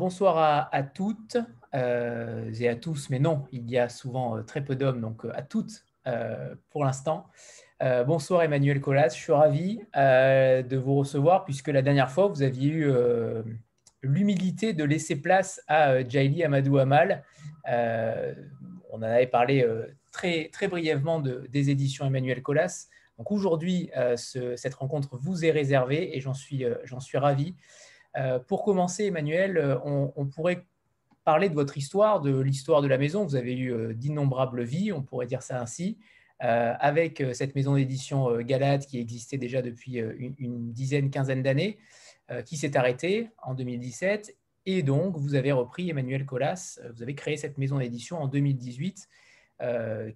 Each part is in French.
bonsoir à, toutes euh, et à tous, mais non, il y a souvent euh, très peu d'hommes, donc euh, à toutes pour l'instant. bonsoir Emmanuel Colas, je suis ravi de vous recevoir puisque la dernière fois, vous aviez eu l'humilité de laisser place à Jaili Amadou Amal. on en avait parlé très, très brièvement de, des éditions Emmanuel Colas. Donc aujourd'hui, cette rencontre vous est réservée et j'en suis, j'en suis ravi. Euh, pour commencer, Emmanuel, euh, on, pourrait parler de votre histoire, de l'histoire de la maison. Vous avez eu euh, d'innombrables vies, on pourrait dire ça ainsi, avec cette maison d'édition Galade qui existait déjà depuis une, dizaine, quinzaine d'années, qui s'est arrêtée en 2017. Et donc, vous avez repris Emmanuel Colas, vous avez créé cette maison d'édition en 2018,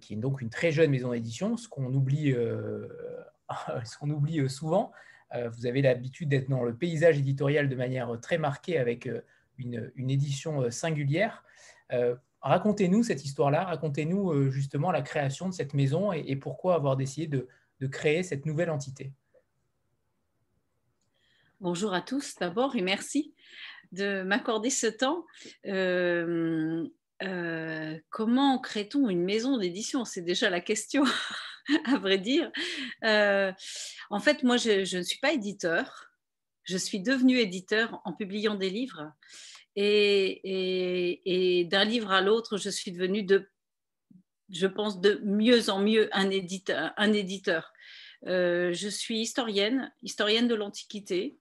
qui est donc une très jeune maison d'édition, ce qu'on oublie, ce qu'on oublie souvent. Euh, vous avez l'habitude d'être dans le paysage éditorial de manière très marquée avec euh, une, édition euh, singulière. Racontez-nous cette histoire-là, racontez-nous justement la création de cette maison et, pourquoi avoir décidé de, créer cette nouvelle entité. Bonjour à tous d'abord et merci de m'accorder ce temps. comment crée-t-on une maison d'édition? C'est déjà la question. à vrai dire. Euh, en fait, moi, je, ne suis pas éditeur. Je suis devenue éditeur en publiant des livres. Et, d'un livre à l'autre, je suis devenue de, je pense, de mieux en mieux un éditeur. Un éditeur. Euh, je suis historienne, historienne de l'Antiquité.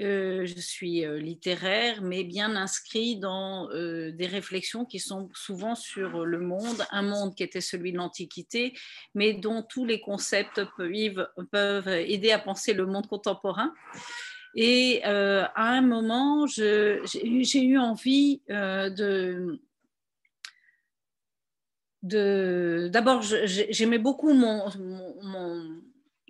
Euh, je suis euh, littéraire, mais bien inscrit dans euh, des réflexions qui sont souvent sur le monde, un monde qui était celui de l'Antiquité, mais dont tous les concepts peuvent, aider à penser le monde contemporain. Et à un moment, j'ai eu envie de, d'abord, j'aimais beaucoup mon,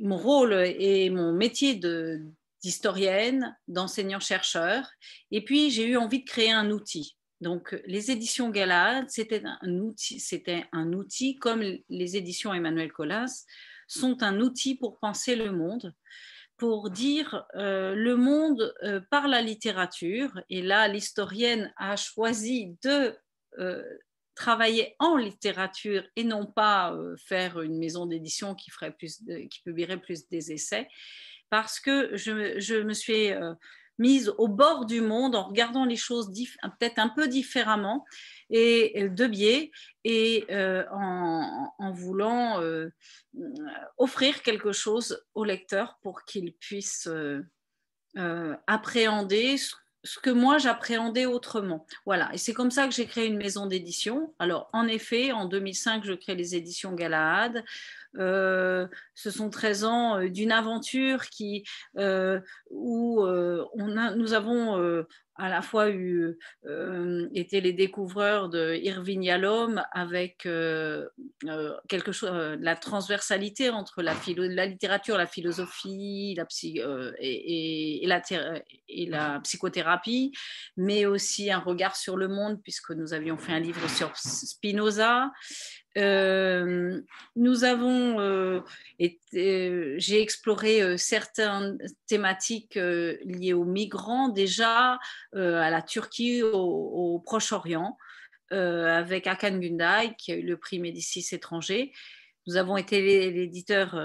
mon, rôle et mon métier de, d'historienne, d'enseignant-chercheur. Et puis, j'ai eu envie de créer un outil. Donc, les éditions Galade, c'était un outil, c'était un outil comme les éditions Emmanuel Colas sont un outil pour penser le monde, pour dire euh, le monde euh, par la littérature. Et là, l'historienne a choisi de euh, travailler en littérature et non pas faire une maison d'édition qui qui publierait plus des essais parce que je, me suis euh, mise au bord du monde en regardant les choses peut-être un peu différemment et de biais et euh, en, voulant euh, offrir quelque chose au lecteur pour qu'il puisse appréhender ce que moi j'appréhendais autrement. Voilà, et c'est comme ça que j'ai créé une maison d'édition. Alors, en effet, en 2005, je crée les éditions Galahad. Euh, ce sont 13 ans euh, d'une aventure qui, euh, où on a, nous avons à la fois eu, été les découvreurs de Irving Yalom avec quelque chose, la transversalité entre la, littérature, la philosophie la et, la psychothérapie, mais aussi un regard sur le monde, puisque nous avions fait un livre sur Spinoza. Euh, nous avons euh, j'ai exploré euh, certaines thématiques liées aux migrants déjà à la Turquie, au, Proche-Orient, avec Akan Gunday qui a eu le prix Médicis étranger. Nous avons été l'éditeur,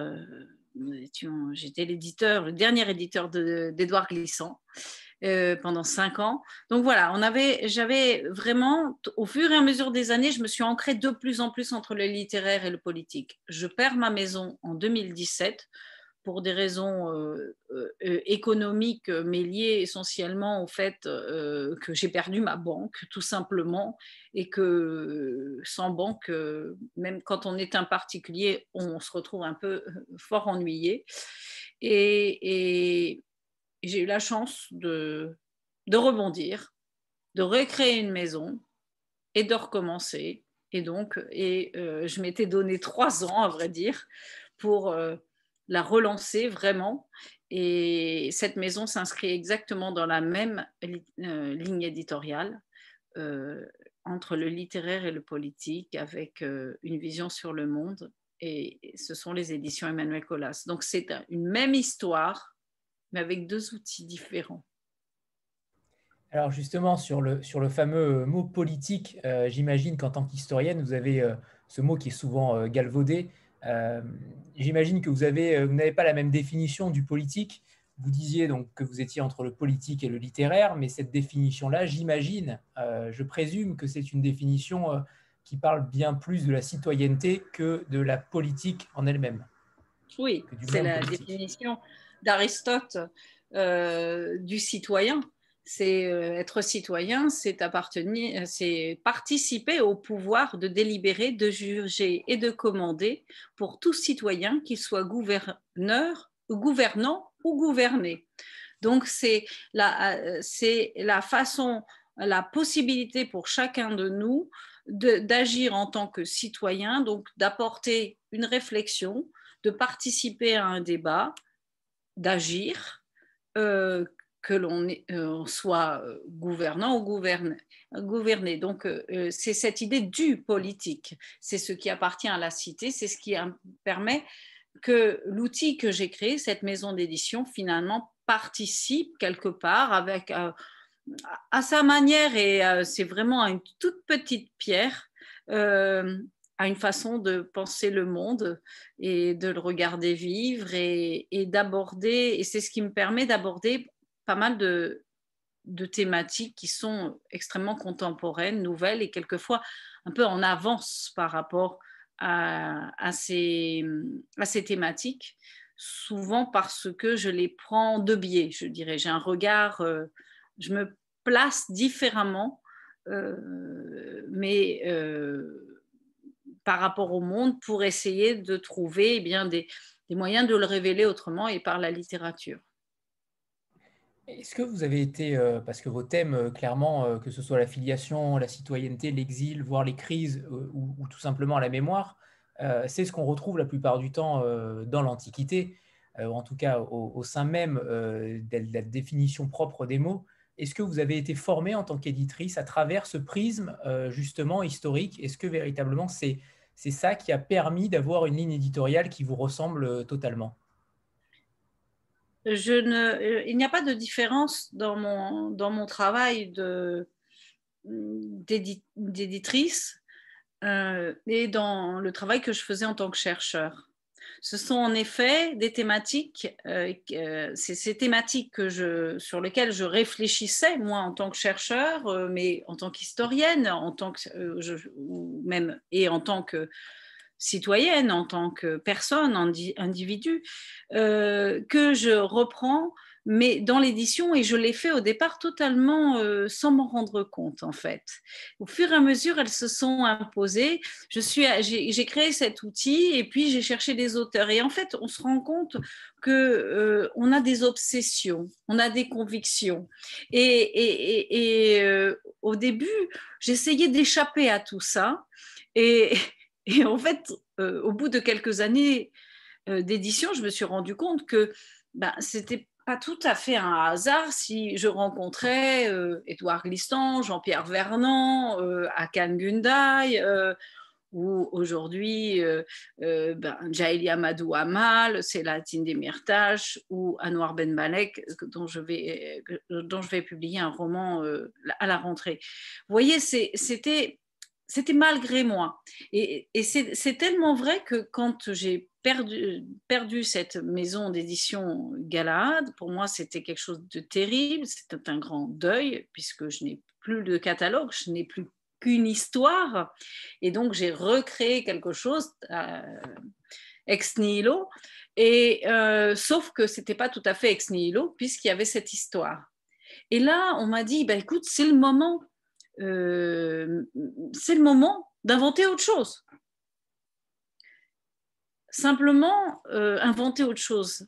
j'étais l'éditeur, le dernier éditeur d'Edouard Glissant. Euh, pendant cinq ans. Donc voilà, j'avais vraiment, au fur et à mesure des années, je me suis ancrée de plus en plus entre le littéraire et le politique. Je perds ma maison en 2017 pour des raisons euh, euh, économiques, mais liées essentiellement au fait que j'ai perdu ma banque, tout simplement, et que sans banque, même quand on est un particulier, on se retrouve un peu fort ennuyé. Et, j'ai eu la chance de, de rebondir, de recréer une maison et de recommencer. Et donc, et, euh, je m'étais donné trois ans, à vrai dire, pour euh, la relancer vraiment. Et cette maison s'inscrit exactement dans la même euh, ligne éditoriale entre le littéraire et le politique, avec une vision sur le monde. Et ce sont les éditions Emmanuel Colas. Donc, c'est une même histoire mais avec deux outils différents. Alors justement, sur le, sur le fameux mot politique, euh, j'imagine qu'en tant qu'historienne, vous avez euh, ce mot qui est souvent euh, galvaudé. J'imagine que vous avez, vous n'avez pas la même définition du politique. Vous disiez donc que vous étiez entre le politique et le littéraire, mais cette définition-là, j'imagine, je présume que c'est une définition qui parle bien plus de la citoyenneté que de la politique en elle-même. Oui, c'est la définition d'Aristote du citoyen c'est euh, être citoyen, c'est appartenir, c'est participer au pouvoir de délibérer, de juger et de commander pour tout citoyen, qu'il soit gouverneur, gouvernant ou gouverné. Donc c'est la, euh, c'est la façon, la possibilité pour chacun de nous d'agir en tant que citoyen, donc d'apporter une réflexion, de participer à un débat, d'agir, euh, que l'on euh, soit euh, gouvernant ou gouverné. Donc, euh, c'est cette idée du politique. C'est ce qui appartient à la cité, c'est ce qui permet que l'outil que j'ai créé, cette maison d'édition, finalement participe quelque part avec à sa manière et c'est vraiment une toute petite pierre à une façon de penser le monde et de le regarder vivre et d'aborder, et c'est ce qui me permet d'aborder pas mal de, thématiques qui sont extrêmement contemporaines, nouvelles et quelquefois un peu en avance par rapport à, ces, thématiques, souvent parce que je les prends de biais, je dirais. J'ai un regard, euh, je me place différemment, euh, mais euh, par rapport au monde pour essayer de trouver eh bien, des moyens de le révéler autrement et par la littérature. Est-ce que vous avez été, euh, parce que vos thèmes, euh, clairement, euh, que ce soit la filiation, la citoyenneté, l'exil, voire les crises, ou, tout simplement la mémoire, c'est ce qu'on retrouve la plupart du temps dans l'Antiquité, en tout cas au, sein même de la définition propre des mots. Est-ce que vous avez été formé en tant qu'éditrice à travers ce prisme justement historique? Est-ce que véritablement c'est ça qui a permis d'avoir une ligne éditoriale qui vous ressemble totalement? Je ne, euh, il n'y a pas de différence dans mon, dans mon travail d'éditrice euh, et dans le travail que je faisais en tant que chercheur. Ce sont en effet des thématiques, euh, c'est ces thématiques que je, sur lesquelles je réfléchissais, moi, en tant que chercheur, mais en tant qu'historienne, en tant que, ou même, et en tant que citoyenne, en tant que personne, individu, euh, que je reprends, mais dans l'édition, et je l'ai fait au départ totalement euh, sans m'en rendre compte, en fait. Au fur et à mesure, elles se sont imposées. J'ai, créé cet outil, et puis j'ai cherché des auteurs. Et en fait, on se rend compte que euh, on a des obsessions, on a des convictions. Et, et au début, j'essayais d'échapper à tout ça. Et, et en fait, euh, au bout de quelques années euh, d'édition, je me suis rendu compte que ben, c'était pas tout à fait un hasard si je rencontrais euh, Édouard Glissant, Jean-Pierre Vernant, Akan Gundai, ou aujourd'hui ben, Jaili Amadou Amal, Célatine Demirtas ou Anwar Ben Malek, dont je vais, dont je vais publier un roman à la rentrée. Vous voyez, c'était c'était malgré moi. Et, c'est tellement vrai que quand j'ai perdu, cette maison d'édition Galahad, pour moi c'était quelque chose de terrible, c'était un grand deuil, puisque je n'ai plus de catalogue, je n'ai plus qu'une histoire. Et donc j'ai recréé quelque chose euh, ex nihilo, et, euh, sauf que c'était pas tout à fait ex nihilo, puisqu'il y avait cette histoire. Et là, on m'a dit, bah, écoute, c'est le moment euh, c'est le moment d'inventer autre chose. Simplement, euh, inventer autre chose,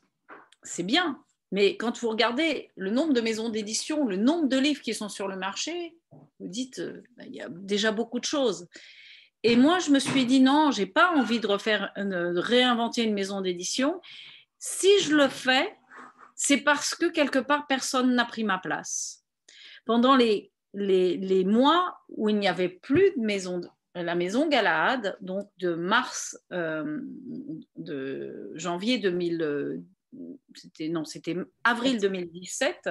c'est bien, mais quand vous regardez le nombre de maisons d'édition, le nombre de livres qui sont sur le marché, vous dites, euh, bah, il y a déjà beaucoup de choses. Et moi, je me suis dit, non, j'ai pas envie de, refaire, de réinventer une maison d'édition. Si je le fais, c'est parce que quelque part, personne n'a pris ma place. Pendant les les, mois où il n'y avait plus de maison, la maison Galahad, donc de mars, euh, de janvier 2000, c'était non, c'était avril 2017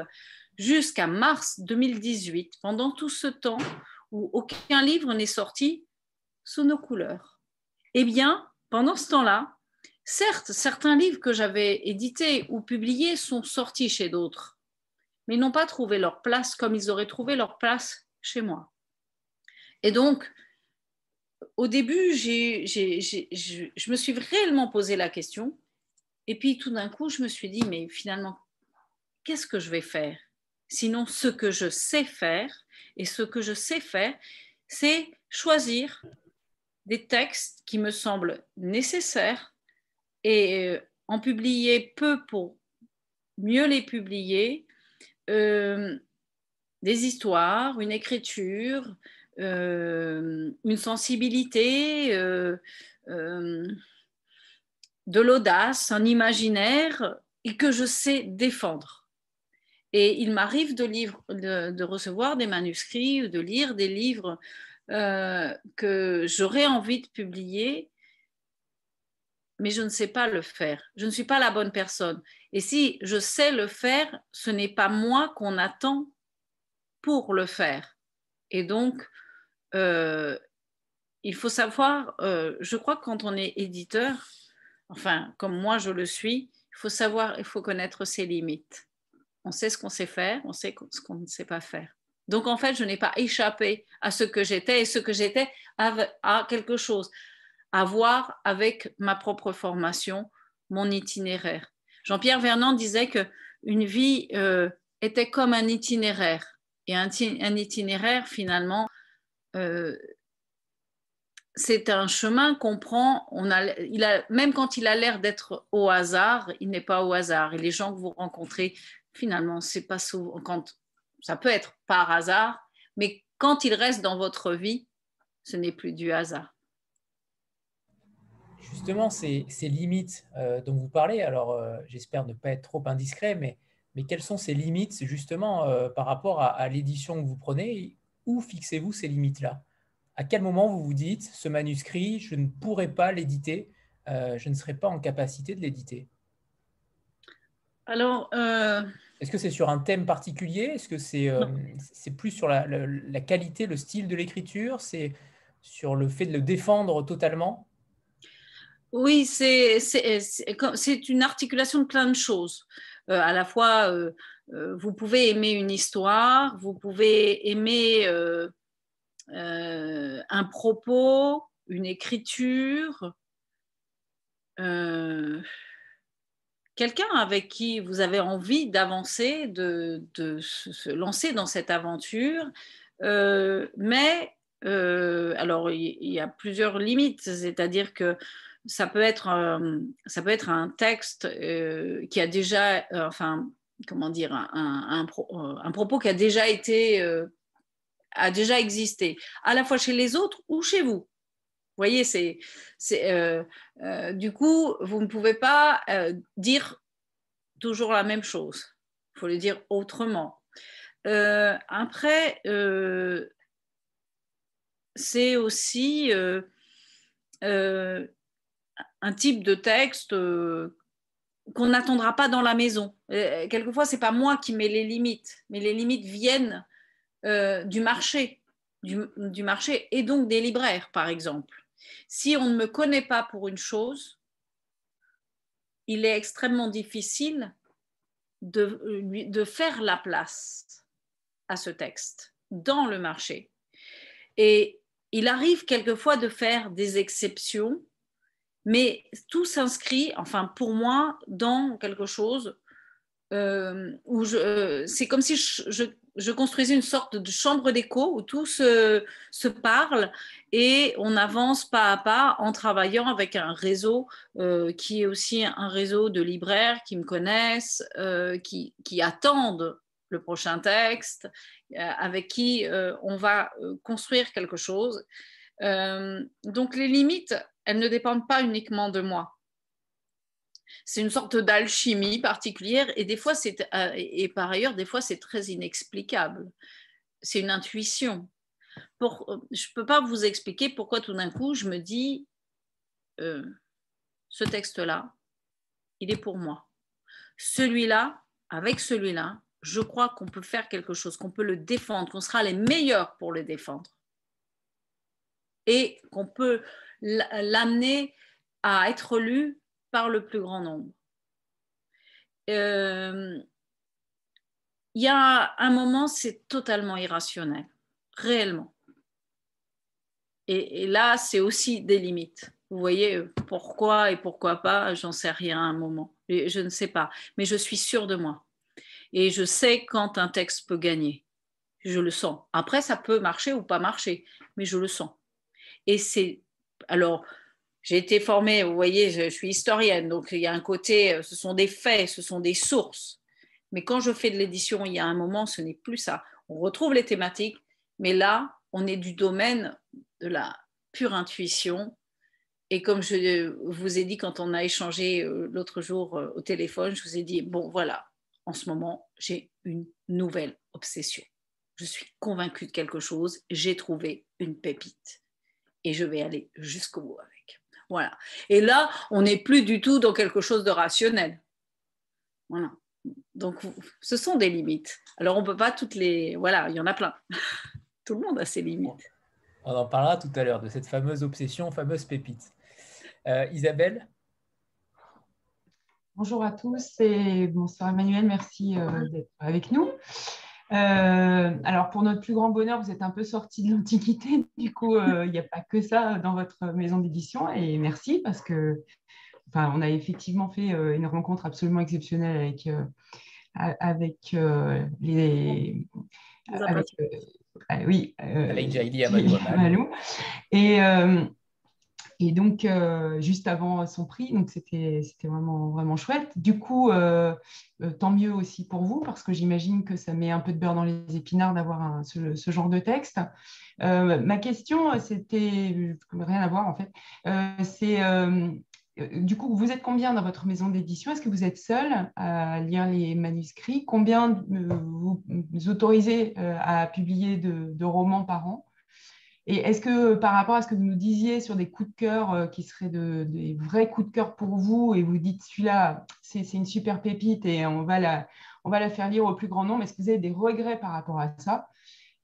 jusqu'à mars 2018. Pendant tout ce temps où aucun livre n'est sorti sous nos couleurs. Eh bien, pendant ce temps-là, certes, certains livres que j'avais édités ou publiés sont sortis chez d'autres, mais n'ont pas trouvé leur place comme ils auraient trouvé leur place chez moi. Et donc, au début, je me suis réellement posé la question. Et puis tout d'un coup, je me suis dit, mais finalement, qu'est-ce que je vais faire? Sinon, ce que je sais faire, et ce que je sais faire, c'est choisir des textes qui me semblent nécessaires et euh, en publier peu pour mieux les publier, euh, des histoires, une écriture, euh, une sensibilité, euh, de l'audace, un imaginaire et que je sais défendre. Et il m'arrive de, de, recevoir des manuscrits ou de lire des livres que j'aurais envie de publier, mais je ne sais pas le faire. Je ne suis pas la bonne personne. Et si je sais le faire, ce n'est pas moi qu'on attend pour le faire. Et donc, euh, il faut savoir, euh, je crois que quand on est éditeur, enfin, comme moi je le suis, il faut savoir, il faut connaître ses limites. On sait ce qu'on sait faire, on sait ce qu'on ne sait pas faire. Donc, en fait, je n'ai pas échappé à ce que j'étais et ce que j'étais à quelque chose à voir avec ma propre formation, mon itinéraire. Jean-Pierre Vernant disait que une vie euh, était comme un itinéraire. Et un, itinéraire, finalement, euh, c'est un chemin qu'on prend. Il même quand il a l'air d'être au hasard, il n'est pas au hasard. Et les gens que vous rencontrez, finalement, c'est pas souvent. Quand, ça peut être par hasard, mais quand ils restent dans votre vie, ce n'est plus du hasard. Justement, ces, ces limites euh, dont vous parlez, alors euh, j'espère ne pas être trop indiscret, mais, mais quelles sont ces limites justement par rapport à, à l'édition que vous prenez où fixez-vous ces limites-là? À quel moment vous vous dites, ce manuscrit, je ne pourrai pas l'éditer, euh, je ne serai pas en capacité de l'éditer? Alors, euh, est-ce que c'est sur un thème particulier? Est-ce que c'est euh, plus sur la, qualité, le style de l'écriture? C'est sur le fait de le défendre totalement? Oui, c'est une articulation de plein de choses. à la fois euh, vous pouvez aimer une histoire, vous pouvez aimer euh, euh, un propos, une écriture, quelqu'un avec qui vous avez envie d'avancer, de, se lancer dans cette aventure. mais alors, il y, a plusieurs limites, c'est-à-dire que ça peut être, ça peut être un texte qui a déjà, enfin, comment dire, un, un, propos qui a déjà été, euh, a déjà existé, à la fois chez les autres ou chez vous. Vous voyez, c'est, euh, euh, du coup, vous ne pouvez pas dire toujours la même chose. Il faut le dire autrement. après, c'est aussi un type de texte qu'on n'attendra pas dans la maison. Euh, quelquefois, c'est pas moi qui mets les limites, mais les limites viennent euh, du marché, du, marché et donc des libraires, par exemple. Si on ne me connaît pas pour une chose, il est extrêmement difficile de, de faire la place à ce texte dans le marché. Et il arrive quelquefois de faire des exceptions mais tout s'inscrit, enfin pour moi, dans quelque chose euh, où euh, c'est comme si je, construisais une sorte de chambre d'écho où tout se, parle et on avance pas à pas en travaillant avec un réseau euh, qui est aussi un réseau de libraires qui me connaissent, qui, attendent le prochain texte, avec qui on va construire quelque chose. donc les limites, elles ne dépendent pas uniquement de moi. C'est une sorte d'alchimie particulière et des fois c'est euh, et par ailleurs des fois c'est très inexplicable. C'est une intuition. Pour, je ne peux pas vous expliquer pourquoi tout d'un coup je me dis euh, ce texte-là, il est pour moi. celui-là, avec celui-là, je crois qu'on peut faire quelque chose, qu'on peut le défendre, qu'on sera les meilleurs pour le défendre. Et qu'on peut l'amener à être lu par le plus grand nombre. Euh, il y a un moment, c'est totalement irrationnel, réellement. Et, là, c'est aussi des limites. Vous voyez, pourquoi et pourquoi pas, j'en sais rien à un moment. Je ne sais pas, mais je suis sûre de moi. Et je sais quand un texte peut gagner. Je le sens. Après, ça peut marcher ou pas marcher, mais je le sens. Et c'est. Alors, j'ai été formée, vous voyez, je, suis historienne, donc il y a un côté, ce sont des faits, ce sont des sources. Mais quand je fais de l'édition, il y a un moment, ce n'est plus ça. On retrouve les thématiques, mais là, on est du domaine de la pure intuition. Et comme je vous ai dit quand on a échangé euh, l'autre jour euh, au téléphone, je vous ai dit, bon voilà, en ce moment, j'ai une nouvelle obsession. Je suis convaincue de quelque chose, j'ai trouvé une pépite et je vais aller jusqu'au bout avec. Voilà. Et là, on n'est plus du tout dans quelque chose de rationnel. Voilà. Donc, ce sont des limites. Alors, on ne peut pas toutes les... Voilà, il y en a plein. tout le monde a ses limites. On en parlera tout à l'heure de cette fameuse obsession, fameuse pépite. Euh, Isabelle? Bonjour à tous et bonsoir Emmanuel, merci euh, d'être avec nous. Euh, alors pour notre plus grand bonheur, vous êtes un peu sorti de l'Antiquité, du coup il n'y a pas que ça dans votre maison d'édition. Et merci parce que enfin, on a effectivement fait une rencontre absolument exceptionnelle avec, avec les... Avec, oui, avec Jaili Amalou. Et et donc, euh, juste avant son prix, donc c'était vraiment, vraiment chouette. Du coup, euh, euh, tant mieux aussi pour vous, parce que j'imagine que ça met un peu de beurre dans les épinards d'avoir ce, ce, genre de texte. ma question, c'était rien à voir en fait. C'est du coup, vous êtes combien dans votre maison d'édition? Est-ce que vous êtes seul à lire les manuscrits? Combien vous, autorisez à publier de romans par an? Et est-ce que par rapport à ce que vous nous disiez sur des coups de cœur euh, qui seraient des vrais coups de cœur pour vous, et vous dites celui-là, c'est une super pépite et on va, la, on va la faire lire au plus grand nombre, est-ce que vous avez des regrets par rapport à ça?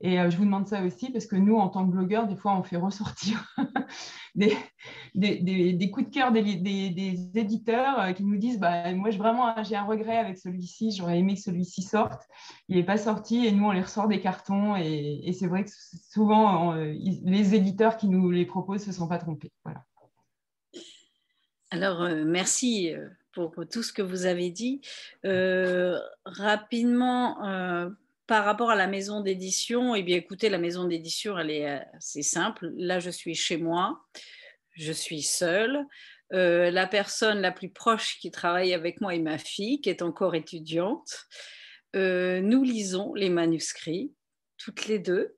Et euh, je vous demande ça aussi parce que nous, en tant que blogueurs, des fois, on fait ressortir des, des, coups de cœur des, éditeurs euh, qui nous disent bah, Moi, vraiment, j'ai un regret avec celui-ci, j'aurais aimé que celui-ci sorte. Il n'est pas sorti et nous, on les ressort des cartons. Et, c'est vrai que souvent, euh, les éditeurs qui nous les proposent ne se sont pas trompés. Voilà. Alors, merci pour, tout ce que vous avez dit. rapidement, par rapport à la maison d'édition, eh bien, écoutez, la maison d'édition, elle est assez simple. Là, je suis chez moi, je suis seule. Euh, la personne la plus proche qui travaille avec moi est ma fille, qui est encore étudiante. Euh, nous lisons les manuscrits, toutes les deux.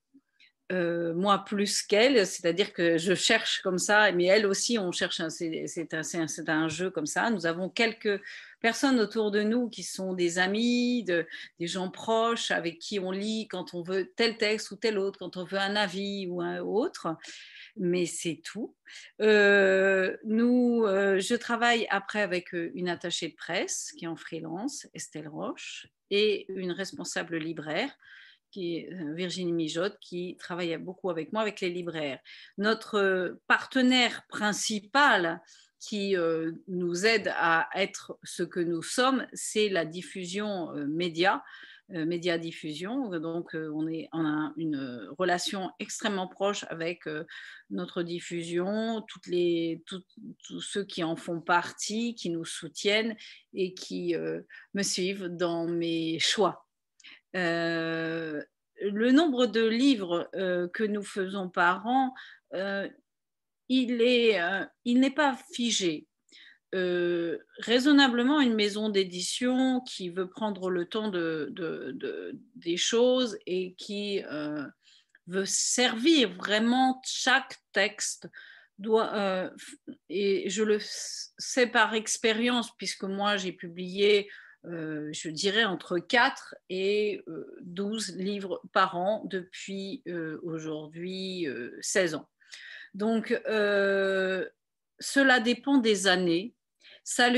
Euh, moi plus qu'elle, c'est-à-dire que je cherche comme ça, mais elle aussi, on cherche, c'est un, jeu comme ça. Nous avons quelques personnes autour de nous qui sont des amis, de, des gens proches avec qui on lit quand on veut tel texte ou tel autre, quand on veut un avis ou un autre. Mais c'est tout. Euh, nous, euh, je travaille après avec une attachée de presse qui est en freelance, Estelle Roche, et une responsable libraire qui est Virginie Mijotte, qui travaille beaucoup avec moi, avec les libraires. Notre partenaire principal, qui euh, nous aide à être ce que nous sommes, c'est la diffusion euh, média, euh, média diffusion. Donc, on, est, on a une relation extrêmement proche avec notre diffusion, toutes les, tous ceux qui en font partie, qui nous soutiennent et qui me suivent dans mes choix. Le nombre de livres que nous faisons par an, euh, il n'est pas figé. Euh, raisonnablement, une maison d'édition qui veut prendre le temps de, des choses et qui euh, veut servir vraiment chaque texte doit, et je le sais par expérience, puisque moi j'ai publié, je dirais, entre 4 et 12 livres par an depuis aujourd'hui 16 ans. Donc, euh, cela dépend des années. ça,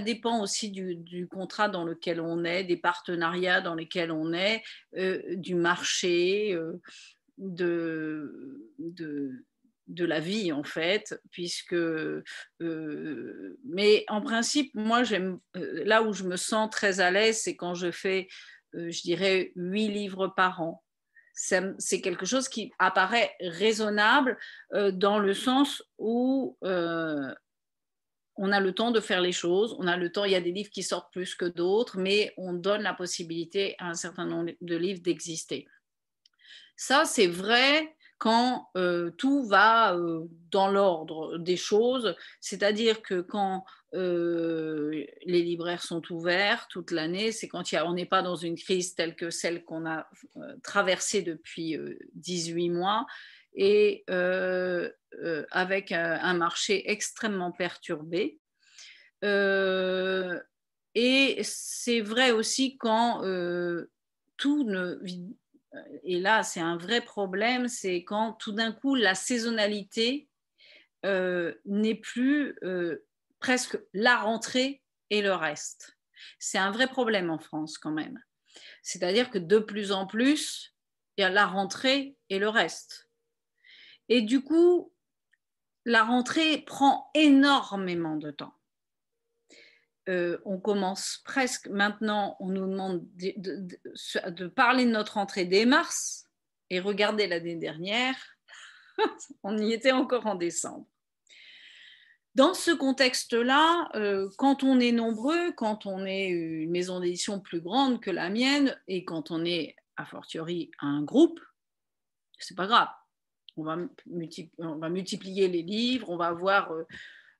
dépend aussi du, contrat dans lequel on est, des partenariats dans lesquels on est, euh, du marché, euh, de, de, la vie en fait, puisque... mais en principe, moi, j'aime là où je me sens très à l'aise, c'est quand je fais, je dirais, huit livres par an c'est quelque chose qui apparaît raisonnable euh, dans le sens où euh, on a le temps de faire les choses, on a le temps, il y a des livres qui sortent plus que d'autres, mais on donne la possibilité à un certain nombre de livres d'exister. Ça, c'est vrai quand euh, tout va euh, dans l'ordre des choses, c'est-à-dire que quand euh, les libraires sont ouverts toute l'année, c'est quand on n'est pas dans une crise telle que celle qu'on a traversée depuis 18 mois et avec un marché extrêmement perturbé. et c'est vrai aussi quand tout ne, et là c'est un vrai problème, c'est quand tout d'un coup la saisonnalité euh, n'est plus euh, presque la rentrée et le reste. C'est un vrai problème en France quand même. C'est-à-dire que de plus en plus, il y a la rentrée et le reste. Et du coup, la rentrée prend énormément de temps. Euh, on commence presque maintenant, on nous demande de, parler de notre entrée dès mars, et regardez l'année dernière, on y était encore en décembre. Dans ce contexte-là, euh, quand on est nombreux, quand on est une maison d'édition plus grande que la mienne, et quand on est a fortiori un groupe, c'est pas grave. On va, multiplier les livres, on va avoir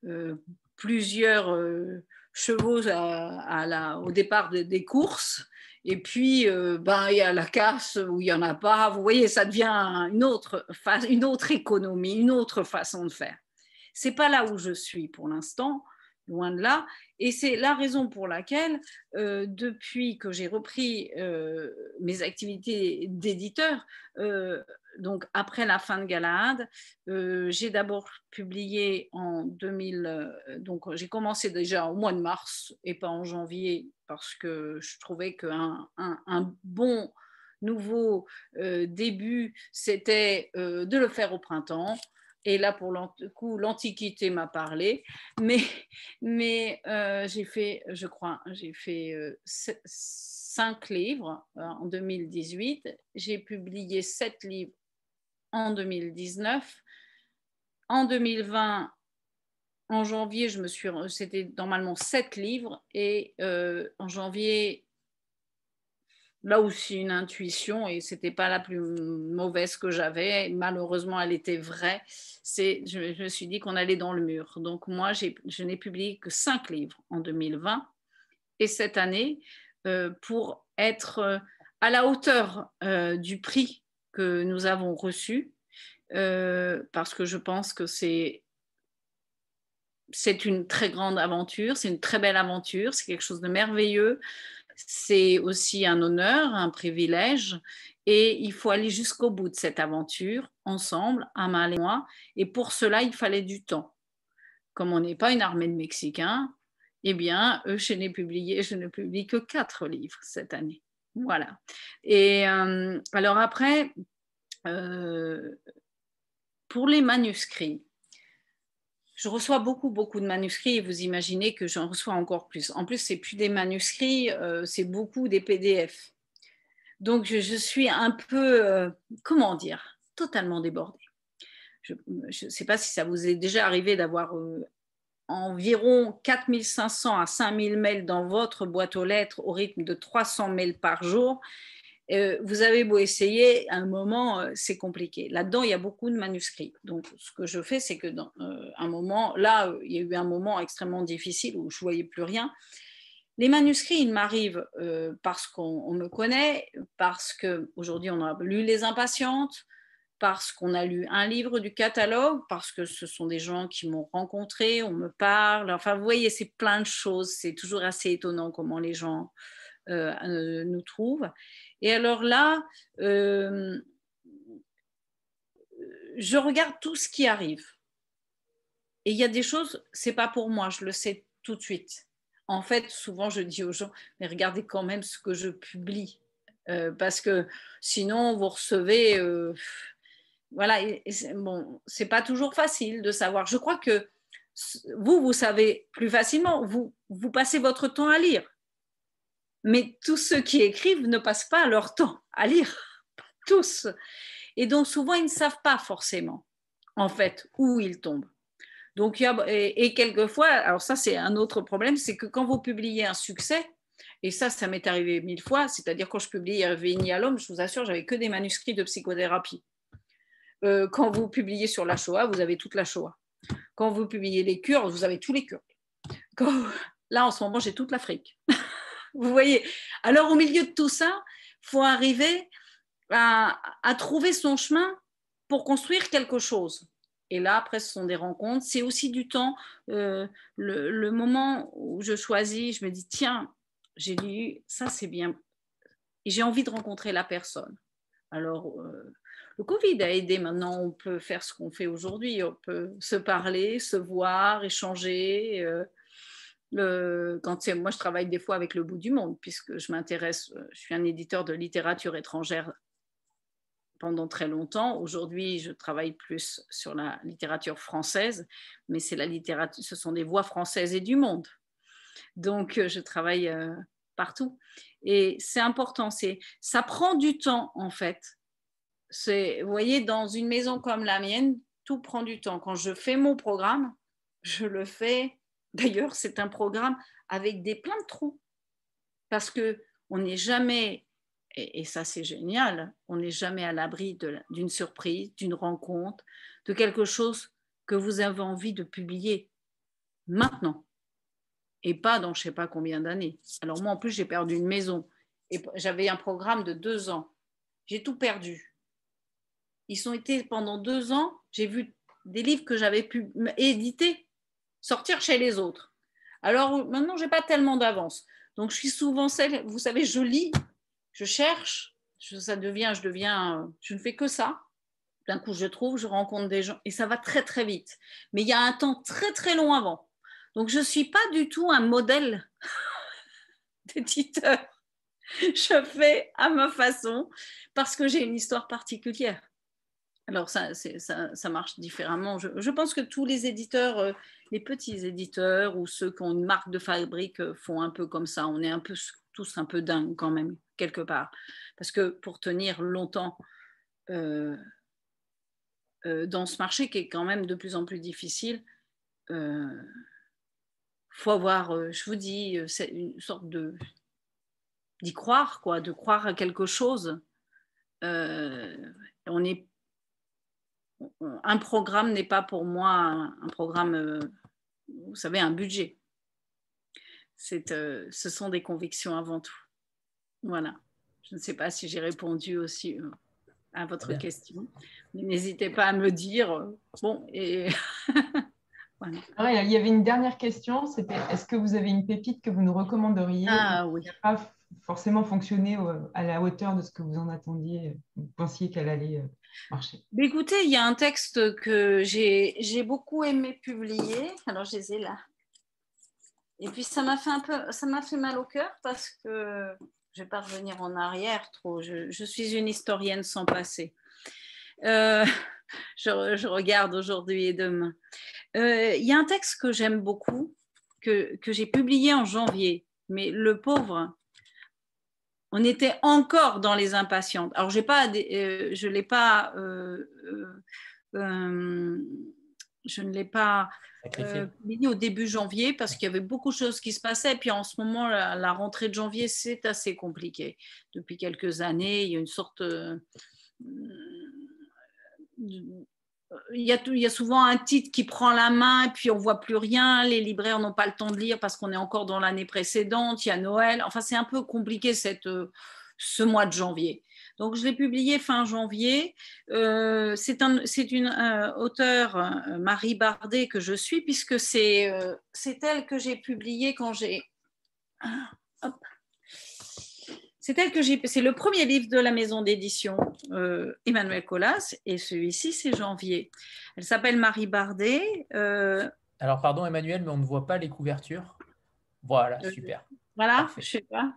euh, plusieurs chevaux à, la, au départ des courses. Et puis, euh, ben, il y a la casse où il n'y en a pas. Vous voyez, ça devient une autre, une autre économie, une autre façon de faire. C'est pas là où je suis pour l'instant, loin de là. Et c'est la raison pour laquelle, euh, depuis que j'ai repris euh, mes activités d'éditeur, donc après la fin de Galahad, euh, j'ai d'abord publié en 2000, euh, donc j'ai commencé déjà au mois de mars et pas en janvier parce que je trouvais qu'un un, bon nouveau euh, début, c'était de le faire au printemps. Et là, pour le coup, l'Antiquité m'a parlé. Mais, mais j'ai fait, je crois, j'ai fait cinq livres en 2018. J'ai publié sept livres en 2019. En 2020, en janvier, je me suis, c'était normalement sept livres et euh, en janvier, là aussi une intuition et c'était pas la plus mauvaise que j'avais. Malheureusement, elle était vraie. C'est, je, me suis dit qu'on allait dans le mur. Donc moi, je n'ai publié que cinq livres en 2020 et cette année euh, pour être euh, à la hauteur du prix que nous avons reçu, euh, parce que je pense que c'est c'est une très grande aventure, c'est une très belle aventure, c'est quelque chose de merveilleux, c'est aussi un honneur, un privilège, et il faut aller jusqu'au bout de cette aventure ensemble, Amal et moi, et pour cela, il fallait du temps. Comme on n'est pas une armée de Mexicains, eh bien, je n'ai publié, je ne publie que quatre livres cette année. Voilà. Et euh, alors après, euh, pour les manuscrits, je reçois beaucoup, beaucoup de manuscrits et vous imaginez que j'en reçois encore plus. En plus, c'est plus des manuscrits, euh, c'est beaucoup des PDF. Donc, je, suis un peu, comment dire, totalement débordée. Je ne sais pas si ça vous est déjà arrivé d'avoir environ 4500 à 5000 mails dans votre boîte aux lettres au rythme de 300 mails par jour. Euh, vous avez beau essayer, à un moment, euh, c'est compliqué. Là-dedans, il y a beaucoup de manuscrits. Donc, ce que je fais, c'est que dans euh, un moment, là, il y a eu un moment extrêmement difficile où je ne voyais plus rien. Les manuscrits, ils m'arrivent parce qu'on me connaît, parce qu'aujourd'hui, on a lu Les Impatientes, parce qu'on a lu un livre du catalogue, parce que ce sont des gens qui m'ont rencontré, on me parle. Enfin, vous voyez, c'est plein de choses. C'est toujours assez étonnant comment les gens euh, nous trouvent. Et alors là, euh, je regarde tout ce qui arrive. Et il y a des choses, c'est pas pour moi, je le sais tout de suite. En fait, souvent, je dis aux gens, mais regardez quand même ce que je publie. Euh, parce que sinon, vous recevez... Euh, voilà, bon, c'est pas toujours facile de savoir. Je crois que vous, vous savez plus facilement. Vous, vous passez votre temps à lire. Mais tous ceux qui écrivent ne passent pas leur temps à lire. tous. Et donc, souvent, ils ne savent pas forcément, en fait, où ils tombent. Donc, et, quelquefois, alors ça, c'est un autre problème, c'est que quand vous publiez un succès, et ça, ça m'est arrivé mille fois, c'est-à-dire quand je publiais Véni à l'homme, je vous assure, j'avais que des manuscrits de psychothérapie. Euh, quand vous publiez sur la Shoah, vous avez toute la Shoah. Quand vous publiez les Kurdes, vous avez tous les Kurdes. Là, en ce moment, j'ai toute l'Afrique. vous voyez Alors, au milieu de tout ça, faut arriver à, trouver son chemin pour construire quelque chose. Et là, après, ce sont des rencontres. C'est aussi du temps. Euh, le, moment où je choisis, je me dis, tiens, j'ai lu, ça c'est bien. J'ai envie de rencontrer la personne. Alors, euh, le Covid a aidé. Maintenant, on peut faire ce qu'on fait aujourd'hui. On peut se parler, se voir, échanger. Euh, quand moi, je travaille des fois avec le bout du monde, puisque je m'intéresse, euh, je suis un éditeur de littérature étrangère pendant très longtemps. Aujourd'hui, je travaille plus sur la littérature française, mais c'est la littérature, ce sont des voix françaises et du monde. Donc, euh, je travaille partout. Et c'est important, c'est, ça prend du temps en fait vous voyez, dans une maison comme la mienne, tout prend du temps. Quand je fais mon programme, je le fais. D'ailleurs, c'est un programme avec des plein de trous. Parce que on n'est jamais, et, ça c'est génial, on n'est jamais à l'abri d'une surprise, d'une rencontre, de quelque chose que vous avez envie de publier maintenant et pas dans je ne sais pas combien d'années. Alors moi, en plus, j'ai perdu une maison et j'avais un programme de deux ans. J'ai tout perdu. Ils ont été pendant deux ans, j'ai vu des livres que j'avais pu éditer sortir chez les autres. Alors maintenant, je n'ai pas tellement d'avance. Donc je suis souvent celle, vous savez, je lis, je cherche, ça devient, je deviens, je ne fais que ça. D'un coup, je trouve, je rencontre des gens et ça va très très vite. Mais il y a un temps très très long avant. Donc je ne suis pas du tout un modèle d'éditeur. Je fais à ma façon parce que j'ai une histoire particulière. Alors ça, ça, marche différemment. Je, pense que tous les éditeurs, euh, les petits éditeurs ou ceux qui ont une marque de fabrique euh, font un peu comme ça. On est un peu tous un peu dingues quand même, quelque part. Parce que pour tenir longtemps euh, dans ce marché qui est quand même de plus en plus difficile, il faut avoir, je vous dis, une sorte de d'y croire, quoi, de croire à quelque chose. on est un programme n'est pas pour moi un, programme, euh, vous savez, un budget. Euh, ce sont des convictions avant tout. Voilà. Je ne sais pas si j'ai répondu aussi euh, à votre question. N'hésitez pas à me dire. Bon, et il y avait une dernière question, c'était est-ce que vous avez une pépite que vous nous recommanderiez? Ah oui forcément fonctionné à la hauteur de ce que vous en attendiez, vous pensiez qu'elle allait euh, marcher Écoutez, il y a un texte que j'ai beaucoup aimé publier. Alors, je les ai là. Et puis, ça m'a fait un peu, ça m'a fait mal au cœur parce que je ne vais pas revenir en arrière trop. Je, suis une historienne sans passé. Euh, je, regarde aujourd'hui et demain. Euh, il y a un texte que j'aime beaucoup, que j'ai publié en janvier. Mais le pauvre, on était encore dans les impatientes. Alors, j'ai pas, euh, je l'ai pas, euh, euh, je ne l'ai pas publié au début janvier parce qu'il y avait beaucoup de choses qui se passaient. Et puis en ce moment, la, rentrée de janvier, c'est assez compliqué. Depuis quelques années, il y a une sorte il y, a souvent un titre qui prend la main et puis on voit plus rien. Les libraires n'ont pas le temps de lire parce qu'on est encore dans l'année précédente. Il y a Noël. Enfin, c'est un peu compliqué cette, euh, ce mois de janvier. Donc, je l'ai publié fin janvier. Euh, c'est un, une euh, auteure, Marie Bardet, que je suis, puisque c'est c'est elle que j'ai publié quand j'ai. Hop c'est le premier livre de la maison d'édition euh, Emmanuel Colas et celui-ci c'est janvier. Elle s'appelle Marie Bardet. Euh, Alors, pardon, Emmanuel, mais on ne voit pas les couvertures. Voilà, super. Voilà, je sais pas.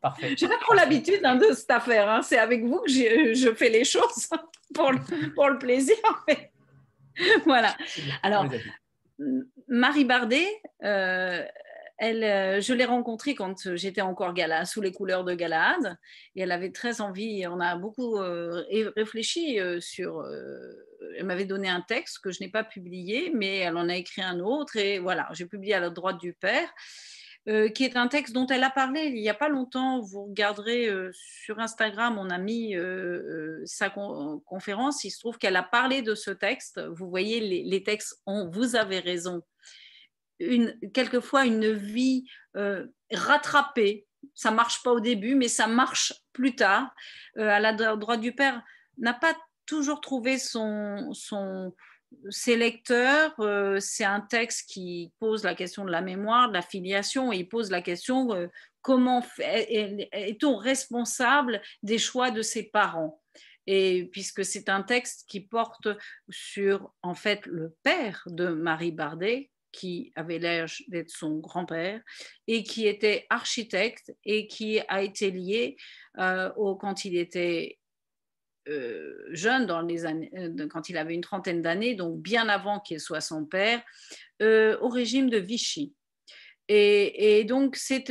parfait. J'ai pas trop l'habitude hein, de cette affaire. Hein. C'est avec vous que je fais les choses pour le, pour le plaisir. voilà. Alors, Marie Bardet, euh, euh, je l'ai rencontrée quand j'étais encore Gala, sous les couleurs de Galahad, et elle avait très envie. On a beaucoup euh, réfléchi sur. elle m'avait donné un texte que je n'ai pas publié, mais elle en a écrit un autre, et voilà, j'ai publié à la droite du père. Euh, qui est un texte dont elle a parlé il n'y a pas longtemps. Vous regarderez euh, sur Instagram, on a mis euh, sa conférence. Il se trouve qu'elle a parlé de ce texte. Vous voyez, les, textes ont, vous avez raison, quelquefois une vie rattrapée. Ça marche pas au début, mais ça marche plus tard. à la droite du Père n'a pas toujours trouvé ces lecteurs, euh, c'est un texte qui pose la question de la mémoire, de la filiation, et il pose la question euh, comment est-on responsable des choix de ses parents? Et puisque c'est un texte qui porte sur en fait le père de Marie Bardet, qui avait l'air d'être son grand-père et qui était architecte et qui a été lié euh, au, quand il était euh, jeune, dans les années, euh, quand il avait une trentaine d'années, donc bien avant qu'il soit son père, au régime de Vichy. Et, donc, c'est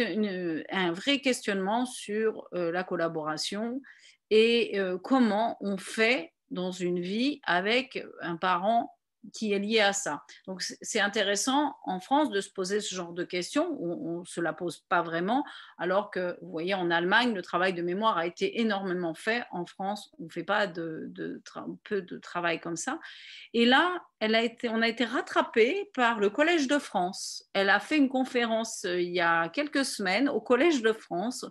un vrai questionnement sur la collaboration et comment on fait dans une vie avec un parent qui est lié à ça. Donc c'est intéressant en France de se poser ce genre de questions. On ne se la pose pas vraiment, alors que vous voyez en Allemagne, le travail de mémoire a été énormément fait. En France, on ne fait pas de, peu de travail comme ça. Et là, elle a été, on a été rattrapé par le Collège de France. Elle a fait une conférence euh, il y a quelques semaines au Collège de France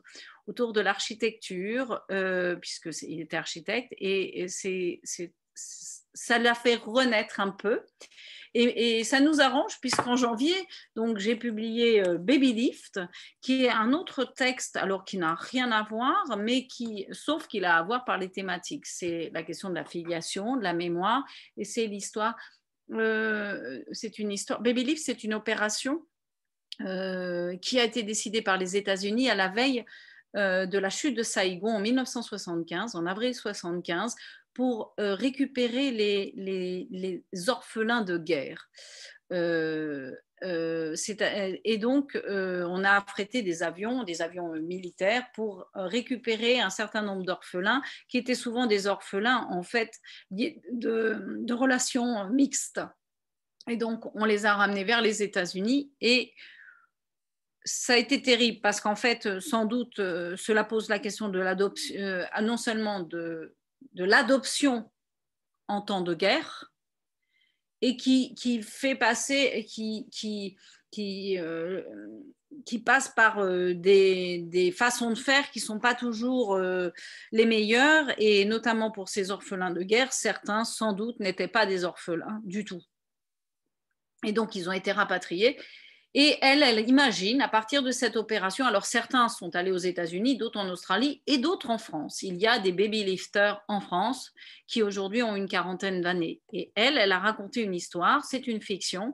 autour de l'architecture, euh, puisqu'il était architecte, et, et c'est ça l'a fait renaître un peu. Et, ça nous arrange puisqu'en janvier, donc j'ai publié euh, Baby Lift, qui est un autre texte, alors qui n'a rien à voir, mais qui, sauf qu'il a à voir par les thématiques. C'est la question de la filiation, de la mémoire, et c'est l'histoire. Euh, c'est une histoire. Baby Lift, c'est une opération euh, qui a été décidée par les États-Unis à la veille de la chute de Saïgon en 1975, en avril 1975, pour euh, récupérer les, orphelins de guerre. Euh, euh, et donc, on a affrété des avions, des avions militaires, pour récupérer un certain nombre d'orphelins, qui étaient souvent des orphelins, en fait, de, de, relations mixtes. Et donc, on les a ramenés vers les États-Unis et ça a été terrible parce qu'en fait, sans doute, cela pose la question de l'adoption, non seulement de, de l'adoption en temps de guerre et qui, qui fait passer, qui, qui, qui, euh, qui passe par euh, des, des, façons de faire qui ne sont pas toujours euh, les meilleures, et notamment pour ces orphelins de guerre, certains sans doute n'étaient pas des orphelins du tout. Et donc ils ont été rapatriés et elle, elle imagine, à partir de cette opération, alors certains sont allés aux États-Unis, d'autres en Australie et d'autres en France. Il y a des baby lifters en France qui aujourd'hui ont une quarantaine d'années. Et elle, elle a raconté une histoire, c'est une fiction,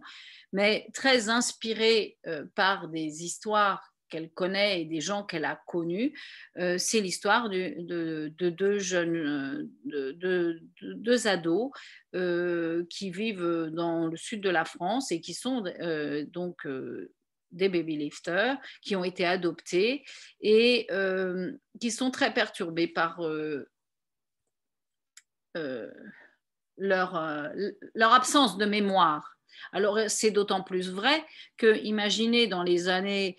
mais très inspirée euh, par des histoires qu'elle connaît et des gens qu'elle a connus, euh, c'est l'histoire de, deux jeunes, de, deux ados euh, qui vivent dans le sud de la France et qui sont euh, donc des baby-lifters qui ont été adoptés et qui sont très perturbés par leur absence de mémoire. Alors euh, c'est d'autant plus vrai que imaginez dans les années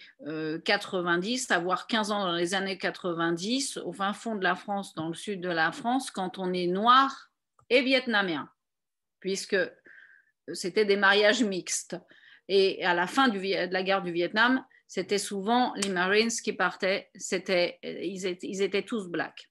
90, euh, avoir 15 ans dans les années 90, au fin fond de la France, dans le sud de la France, quand on est noir et vietnamien, puisque c'était des mariages mixtes. Et à la fin de la guerre du Vietnam, c'était souvent les Marines qui partaient, ils, étaient, ils étaient tous blacks.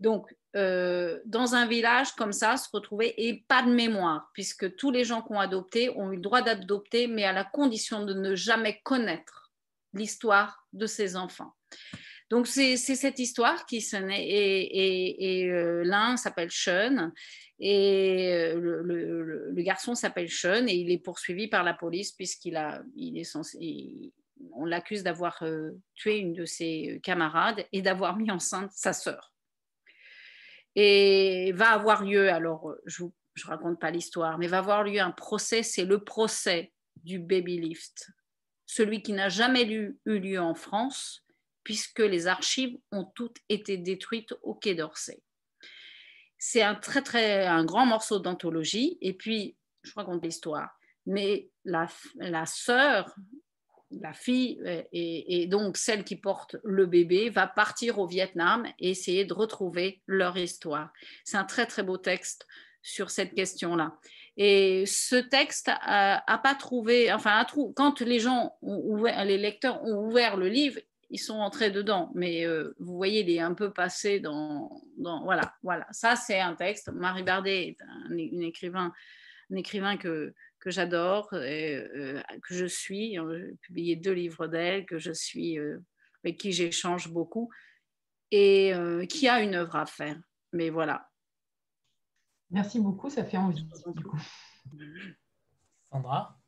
Donc, euh, dans un village comme ça, se retrouver et pas de mémoire, puisque tous les gens qui ont adopté ont eu le droit d'adopter, mais à la condition de ne jamais connaître l'histoire de ces enfants. Donc c'est cette histoire qui se naît et, et, euh, l'un s'appelle Sean et euh, le, garçon s'appelle Sean et il est poursuivi par la police puisqu'il il est censé, on l'accuse d'avoir tué une de ses camarades et d'avoir mis enceinte sa sœur. Et va avoir lieu, alors je ne raconte pas l'histoire, mais va avoir lieu un procès, c'est le procès du baby lift, celui qui n'a jamais eu lieu en France puisque les archives ont toutes été détruites au Quai d'Orsay. C'est un très très un grand morceau d'anthologie et puis je raconte l'histoire. Mais la, la sœur, la fille euh, et, donc celle qui porte le bébé va partir au Vietnam et essayer de retrouver leur histoire. C'est un très très beau texte sur cette question-là. Et ce texte a, pas trouvé, enfin, quand les gens ont ouvert, les lecteurs ont ouvert le livre, ils sont entrés dedans. Mais euh, vous voyez, il est un peu passé dans. voilà, voilà. Ça, c'est un texte. Marie Bardet est un, écrivain, un écrivain que, que j'adore, euh, que je suis. J'ai publié deux livres d'elle, que je suis, euh, avec qui j'échange beaucoup, et qui a une œuvre à faire. Mais voilà. Merci beaucoup, ça fait envie. Sandra?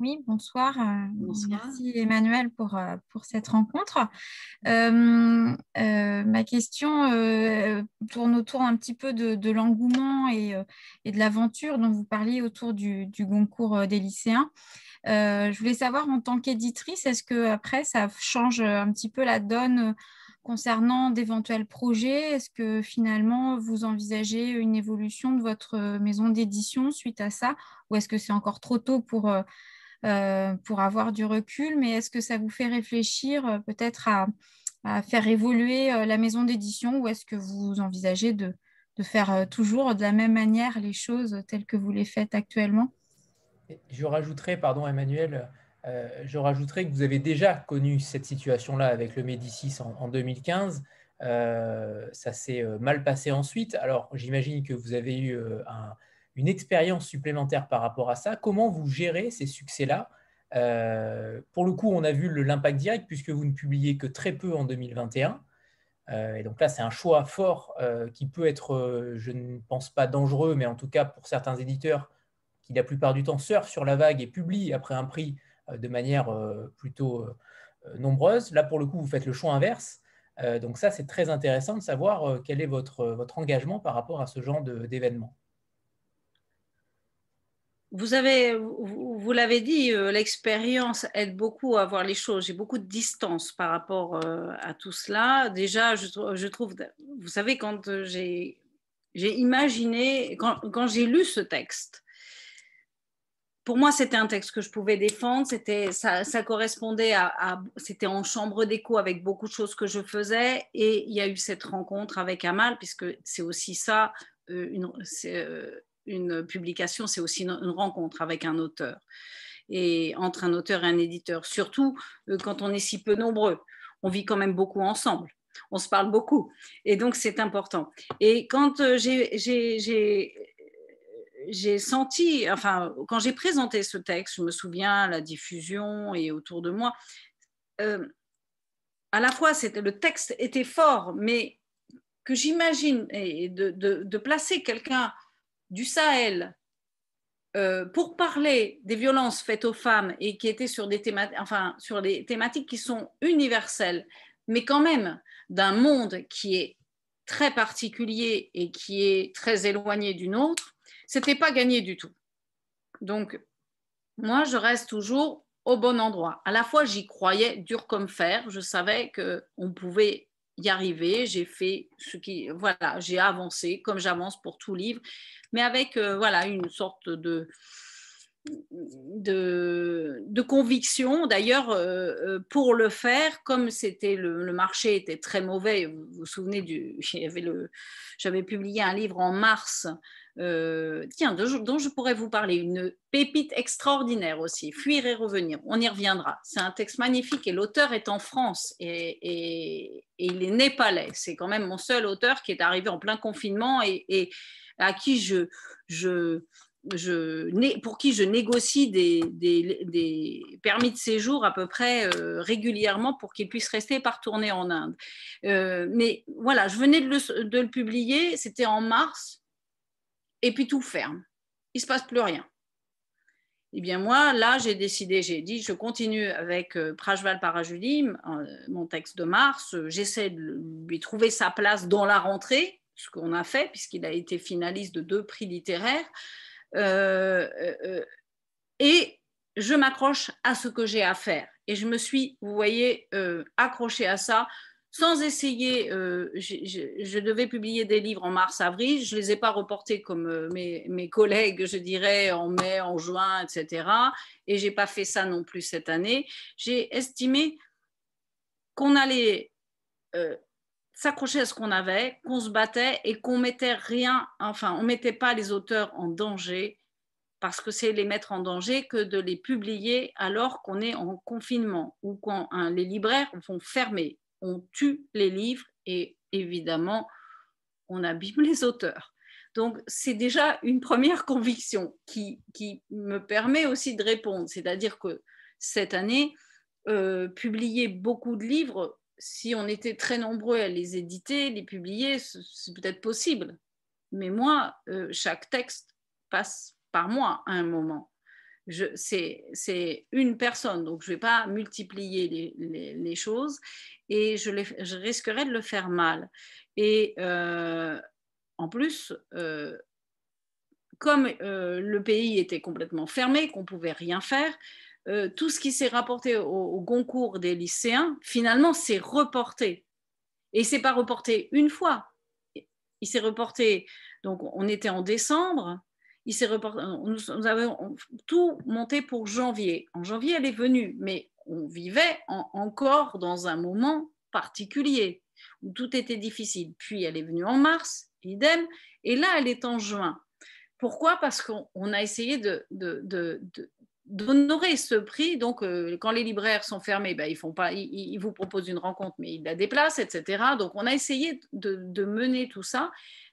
Oui, bonsoir. Euh, merci Emmanuel pour, euh, pour cette rencontre. Euh, ma question tourne autour un petit peu de, l'engouement et, de l'aventure dont vous parliez autour du, du concours des lycéens. je voulais savoir en tant qu'éditrice, est-ce que après ça change un petit peu la donne concernant d'éventuels projets? Est-ce que finalement vous envisagez une évolution de votre maison d'édition suite à ça? Ou est-ce que c'est encore trop tôt pour pour avoir du recul, mais est-ce que ça vous fait réfléchir euh, peut-être à, faire évoluer euh, la maison d'édition ou est-ce que vous envisagez de, faire toujours de la même manière les choses telles que vous les faites actuellement? Je rajouterais, pardon Emmanuel, je rajouterais que vous avez déjà connu cette situation-là avec le Médicis en, 2015. ça s'est mal passé ensuite. Alors, j'imagine que vous avez eu un, une expérience supplémentaire par rapport à ça. Comment vous gérez ces succès-là? Euh, Pour le coup, on a vu l'impact direct puisque vous ne publiez que très peu en 2021. Euh, et donc là, c'est un choix fort euh, qui peut être, je ne pense pas dangereux, mais en tout cas pour certains éditeurs qui la plupart du temps surfent sur la vague et publient après un prix de manière plutôt nombreuse. Là, pour le coup, vous faites le choix inverse. donc ça, c'est très intéressant de savoir quel est votre, votre engagement par rapport à ce genre d'événement vous avez, vous, l'avez dit, euh, l'expérience aide beaucoup à voir les choses. J'ai beaucoup de distance par rapport euh, à tout cela. Déjà, je, trouve, vous savez, quand euh, j'ai, imaginé, quand, j'ai lu ce texte, pour moi, c'était un texte que je pouvais défendre. C'était, ça, correspondait à, c'était en chambre d'écho avec beaucoup de choses que je faisais. Et il y a eu cette rencontre avec Amal, puisque c'est aussi ça, une publication, c'est aussi une, rencontre avec un auteur et entre un auteur et un éditeur, surtout euh, quand on est si peu nombreux. On vit quand même beaucoup ensemble, on se parle beaucoup, et donc c'est important. Et quand euh, j'ai senti, enfin, quand j'ai présenté ce texte, je me souviens la diffusion et autour de moi, euh, à la fois le texte était fort, mais que j'imagine de, de, placer quelqu'un du Sahel euh, pour parler des violences faites aux femmes et qui étaient sur des, enfin, sur des thématiques qui sont universelles, mais quand même d'un monde qui est très particulier et qui est très éloigné du nôtre, c'était pas gagné du tout. Donc, moi, je reste toujours au bon endroit. À la fois, j'y croyais dur comme fer. Je savais qu'on pouvait y arriver. J'ai fait ce qui, voilà, j'ai avancé comme j'avance pour tout livre, mais avec euh, voilà une sorte de de, de conviction. D'ailleurs, euh, euh, pour le faire, comme c'était le, marché était très mauvais, vous vous souvenez du, j'avais publié un livre en mars euh, tiens, dont je pourrais vous parler, une pépite extraordinaire aussi, Fuir et revenir. On y reviendra. C'est un texte magnifique et l'auteur est en France et, il est népalais. C'est quand même mon seul auteur qui est arrivé en plein confinement et, à qui je, pour qui je négocie des, permis de séjour à peu près euh, régulièrement pour qu'ils puissent rester et pas retourner en Inde. Euh, mais voilà, je venais de le publier, c'était en mars, et puis tout ferme. Il ne se passe plus rien. Eh bien, moi, là, j'ai décidé, j'ai dit, je continue avec euh, Prajval Parajudim, mon texte de mars. J'essaie de lui trouver sa place dans la rentrée, ce qu'on a fait, puisqu'il a été finaliste de deux prix littéraires. Euh, euh, et je m'accroche à ce que j'ai à faire. Et je me suis, vous voyez, euh, accrochée à ça sans essayer. je, devais publier des livres en mars-avril. Je ne les ai pas reportés comme mes, mes, collègues, je dirais, en mai, en juin, etc. Et je n'ai pas fait ça non plus cette année. J'ai estimé qu'on allait s'accrocher à ce qu'on avait, qu'on se battait et qu'on mettait rien, enfin, on mettait pas les auteurs en danger parce que c'est les mettre en danger que de les publier alors qu'on est en confinement ou quand les libraires vont fermer. On tue les livres et évidemment, on abîme les auteurs. Donc, c'est déjà une première conviction qui, me permet aussi de répondre. C'est-à-dire que cette année, euh, publier beaucoup de livres, si on était très nombreux à les éditer, les publier, c'est peut-être possible. Mais moi, euh, chaque texte passe par moi à un moment. C'est une personne, donc je ne vais pas multiplier les, choses et je, je, risquerais de le faire mal. Et euh, en plus, euh, comme le pays était complètement fermé, qu'on ne pouvait rien faire, euh, tout ce qui s'est rapporté au, concours des lycéens, finalement, s'est reporté. Et c'est pas reporté une fois. Il s'est reporté, donc on était en décembre, il s'est reporté, nous, avons tout monté pour janvier. En janvier, elle est venue, mais on vivait encore dans un moment particulier où tout était difficile. Puis elle est venue en mars, idem, et là, elle est en juin. Pourquoi? Parce qu'on a essayé de, d'honorer ce prix. Donc, euh, quand les libraires sont fermés, ben, ils, font pas, ils, vous proposent une rencontre, mais ils la déplacent, etc. Donc, on a essayé de, mener tout ça.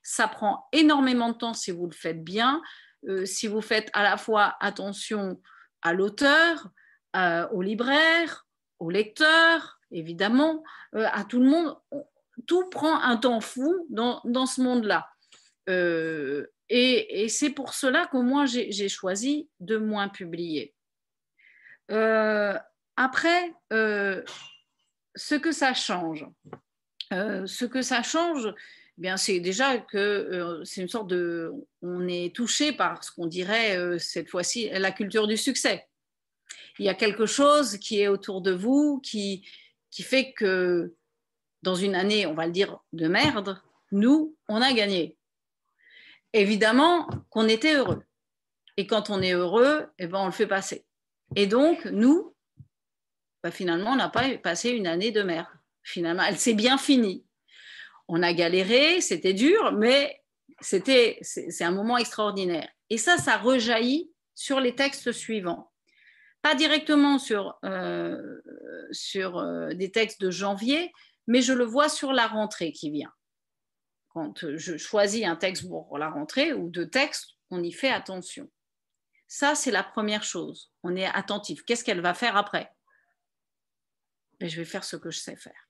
Ça prend énormément de temps si vous le faites bien, euh, si vous faites à la fois attention à l'auteur, euh, aux libraires, aux lecteurs, évidemment, à tout le monde. Tout prend un temps fou dans, dans ce monde-là. Et, c'est pour cela que moi, j'ai choisi de moins publier. Euh, après, euh, ce que ça change, euh, ce que ça change, eh bien c'est déjà que c'est une sorte de, on est touché par ce qu'on dirait cette fois-ci la culture du succès. Il y a quelque chose qui est autour de vous qui, qui fait que dans une année, on va le dire, de merde, nous, on a gagné évidemment qu'on était heureux. Et quand on est heureux, eh ben, on le fait passer. Et donc, nous, bah, finalement, on n'a pas passé une année de merde. Finalement, elle s'est bien finie. On a galéré, c'était dur, mais c'était, c'est un moment extraordinaire. Et ça, ça rejaillit sur les textes suivants. Pas directement sur, euh, sur euh, des textes de janvier, mais je le vois sur la rentrée qui vient quand je choisis un texte pour la rentrée ou deux textes, on y fait attention. Ça, c'est la première chose. On est attentif. Qu'est-ce qu'elle va faire après? Ben, Je vais faire ce que je sais faire.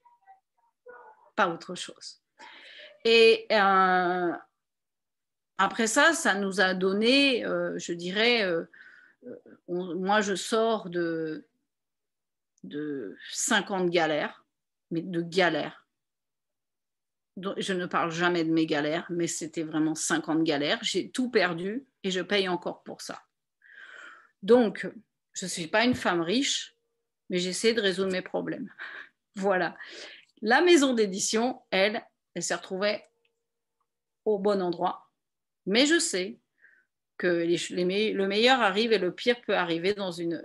Pas autre chose. Et euh, après ça, ça nous a donné, euh, je dirais, euh, moi je sors de, de 50 galères, mais de galères je ne parle jamais de mes galères, mais c'était vraiment 50 galères. J'ai tout perdu et je paye encore pour ça. Donc, je ne suis pas une femme riche, mais j'essaie de résoudre mes problèmes. voilà. La maison d'édition, elle, elle s'est retrouvée au bon endroit. Mais je sais que le meilleur arrive et le pire peut arriver dans une,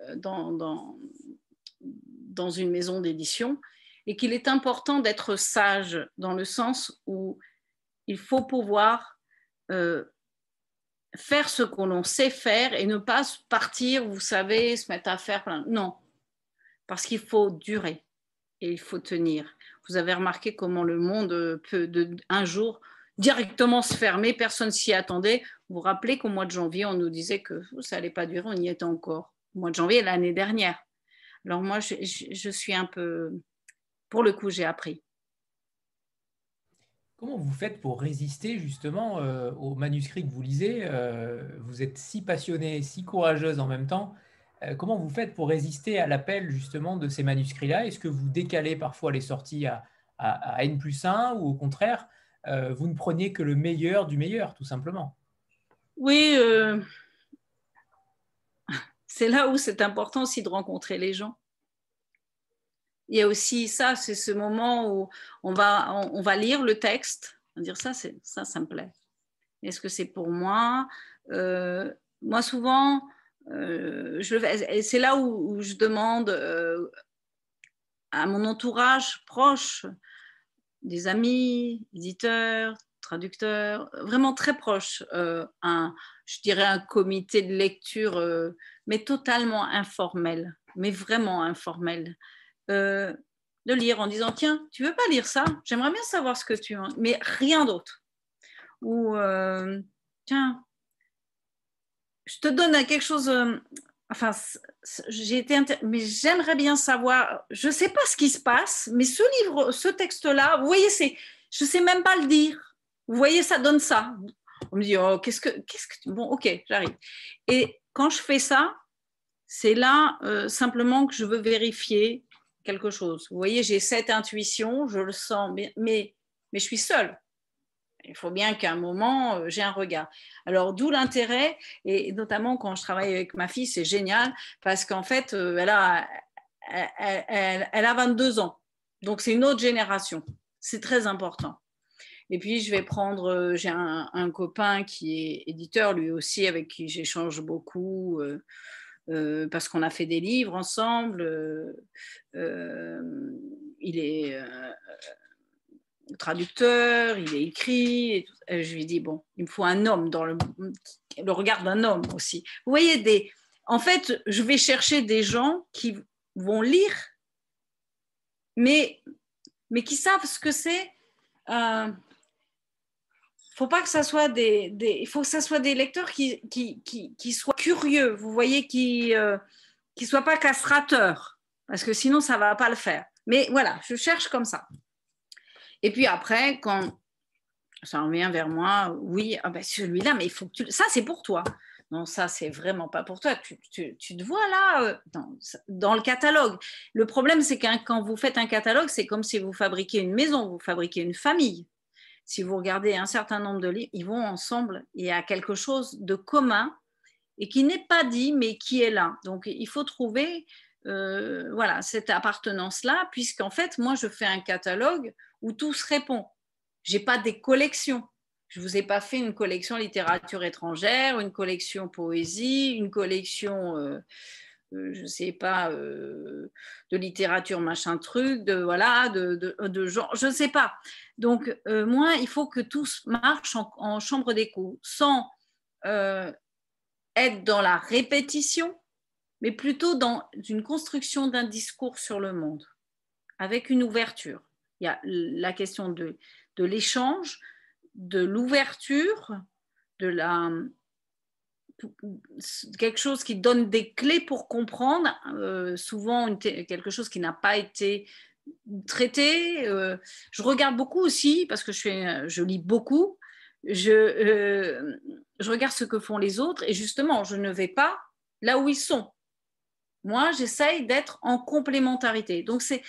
maison d'édition et qu'il est important d'être sage dans le sens où il faut pouvoir euh, faire ce qu'on sait faire et ne pas partir, vous savez, se mettre à faire plein. Non, parce qu'il faut durer et il faut tenir. Vous avez remarqué comment le monde peut de, un jour directement se fermer, personne s'y attendait. Vous vous rappelez qu'au mois de janvier, on nous disait que ça n'allait pas durer, on y était encore. Au mois de janvier, l'année dernière. Alors moi, je, je, suis un peu... Pour le coup, j'ai appris. Comment vous faites pour résister justement euh, aux manuscrits que vous lisez? Euh, Vous êtes si passionnée, si courageuse en même temps. Euh, comment vous faites pour résister à l'appel justement de ces manuscrits-là? Est-ce que vous décalez parfois les sorties à, N plus 1 ou au contraire, vous ne preniez que le meilleur du meilleur, tout simplement? Oui, c'est là où c'est important aussi de rencontrer les gens. Il y a aussi ça, c'est ce moment où on va, on, va lire le texte, dire ça, ça, ça me plaît. Est-ce que c'est pour moi? Moi, souvent, euh, c'est là où, je demande euh, à mon entourage proche, des amis, éditeurs, traducteurs, vraiment très proches, euh, un, je dirais un comité de lecture, mais totalement informel, mais vraiment informel, de lire en disant tiens, tu veux pas lire ça? J'aimerais bien savoir ce que tu en... mais rien d'autre. Ou tiens, je te donne quelque chose. Euh, enfin, j'ai été. Mais j'aimerais bien savoir. Je ne sais pas ce qui se passe, mais ce livre, ce texte-là, vous voyez, c'est. Je ne sais même pas le dire. Vous voyez, ça donne ça. On me dit, oh, qu'est-ce que. Qu'est-ce que bon, ok, j'arrive. Et quand je fais ça, c'est là euh, simplement que je veux vérifier quelque chose. Vous voyez, j'ai cette intuition, je le sens, mais, mais je suis seule. Il faut bien qu'à un moment, euh, j'ai un regard. Alors, d'où l'intérêt, et notamment quand je travaille avec ma fille, c'est génial, parce qu'en fait, euh, elle a, elle, a 22 ans. Donc, c'est une autre génération. C'est très important. Et puis, je vais prendre, euh, j'ai un, copain qui est éditeur, lui aussi, avec qui j'échange beaucoup, parce qu'on a fait des livres ensemble. il est traducteur, il est écrit. Et je lui dis, bon, il me faut un homme dans le, regard d'un homme aussi. Vous voyez, des, en fait, je vais chercher des gens qui vont lire, mais, mais qui savent ce que c'est. Euh, faut pas que ça soit des, des, faut que ça soit des lecteurs qui, qui, qui, qui soient curieux, vous voyez, qui euh, qui soient pas castrateurs, parce que sinon ça va pas le faire. Mais voilà, je cherche comme ça. Et puis après, quand ça revient vers moi, oui, ah ben celui-là, mais il faut que tu... Ça, c'est pour toi. Non, ça, c'est vraiment pas pour toi. Tu, te vois là euh, dans, le catalogue. Le problème, c'est que quand vous faites un catalogue, c'est comme si vous fabriquez une maison, vous fabriquez une famille. Si vous regardez un certain nombre de livres, ils vont ensemble. Il y a quelque chose de commun et qui n'est pas dit, mais qui est là. Donc, il faut trouver euh, voilà, cette appartenance-là, puisqu'en fait, moi, je fais un catalogue où tout se répond. Je n'ai pas des collections. Je ne vous ai pas fait une collection littérature étrangère, une collection poésie, une collection, euh, euh, je sais pas, de littérature machin truc, de voilà, de, genre, je ne sais pas. Donc, moi, il faut que tout marche en, en chambre d'écho, sans être dans la répétition, mais plutôt dans une construction d'un discours sur le monde, avec une ouverture. Il y a la question de, l'échange, de l'ouverture, de la quelque chose qui donne des clés pour comprendre, euh, souvent quelque chose qui n'a pas été traité. Euh, je regarde beaucoup aussi, parce que je lis beaucoup, je, euh, je regarde ce que font les autres et justement, je ne vais pas là où ils sont. Moi, j'essaye d'être en complémentarité. Donc, c'est,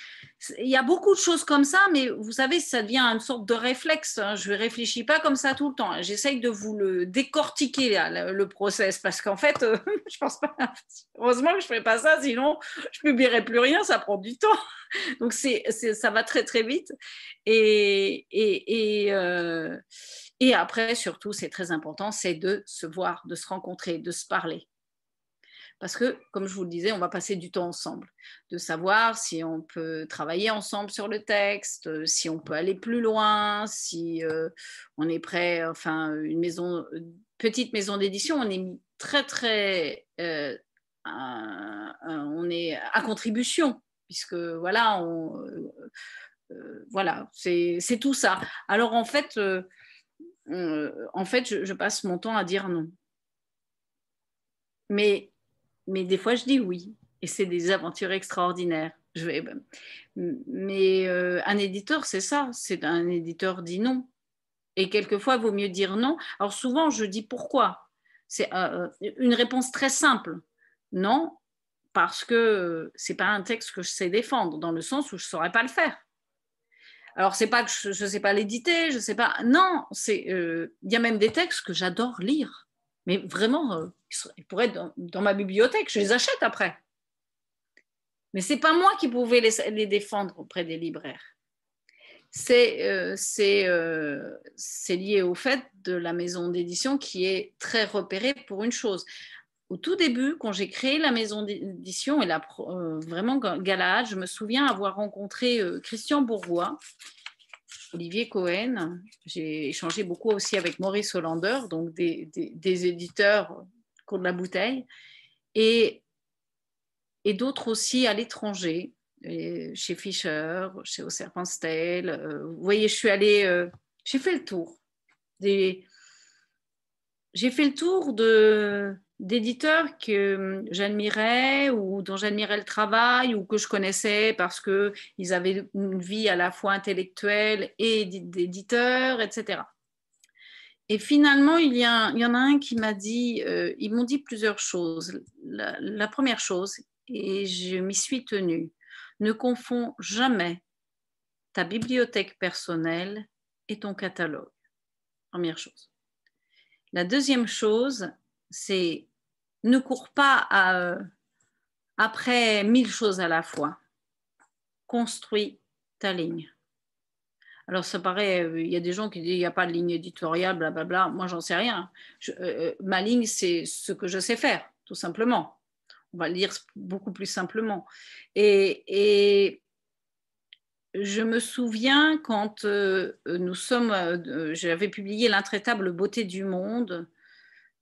il y a beaucoup de choses comme ça, mais vous savez, ça devient une sorte de réflexe. Hein. Je ne réfléchis pas comme ça tout le temps. J'essaye de vous le décortiquer, le, process, parce qu'en fait, euh, je pense pas. Heureusement que je ne fais pas ça, sinon je ne publierai plus rien, ça prend du temps. Donc, c'est, ça va très, très vite. Et, et, euh, et après, surtout, c'est très important, c'est de se voir, de se rencontrer, de se parler parce que, comme je vous le disais, on va passer du temps ensemble, de savoir si on peut travailler ensemble sur le texte, euh, si on peut aller plus loin, si euh, on est prêt, enfin, une maison, petite maison d'édition, on est très, très, euh, on est à contribution, puisque voilà, voilà, c'est tout ça. Alors en fait, en fait, je, passe mon temps à dire non. Mais, mais des fois, je dis oui. Et c'est des aventures extraordinaires. Vais, mais un éditeur, c'est ça. C'est un éditeur dit non. Et quelquefois, il vaut mieux dire non. Alors souvent, je dis pourquoi. C'est une réponse très simple. Non, parce que c'est pas un texte que je sais défendre, dans le sens où je saurais pas le faire. Alors, c'est pas que je ne sais pas l'éditer, je sais pas. Non, c'est euh, il y a même des textes que j'adore lire, mais vraiment, euh, ils pourraient être dans, ma bibliothèque. Je les achète après. Mais c'est pas moi qui pouvais les, défendre auprès des libraires. C'est euh, c'est lié au fait de la maison d'édition qui est très repérée pour une chose au tout début, quand j'ai créé la maison d'édition et la, euh, vraiment Galahad, je me souviens avoir rencontré euh, Christian Bourgois, Olivier Cohen. J'ai échangé beaucoup aussi avec Maurice Hollander, donc des, éditeurs pour de la bouteille, et, et d'autres aussi à l'étranger, chez Fischer, chez Au Serpentstel. Euh, vous voyez, je suis allée, j'ai fait le tour. J'ai fait le tour de d'éditeurs que hum, j'admirais ou dont j'admirais le travail ou que je connaissais parce qu'ils avaient une vie à la fois intellectuelle et d'éditeur, etc. Et finalement, il y, en a un qui m'a dit, euh, ils m'ont dit plusieurs choses. La première chose, et je m'y suis tenue, ne confonds jamais ta bibliothèque personnelle et ton catalogue. Première chose. La deuxième chose, c'est ne cours pas euh, après mille choses à la fois. Construis ta ligne. Alors, ça paraît, euh, il y a des gens qui disent il n'y a pas de ligne éditoriale, blablabla. Moi, j'en sais rien. Euh, ma ligne, c'est ce que je sais faire, tout simplement. On va le dire beaucoup plus simplement. Et, je me souviens quand nous sommes, j'avais publié L'intraitable beauté du monde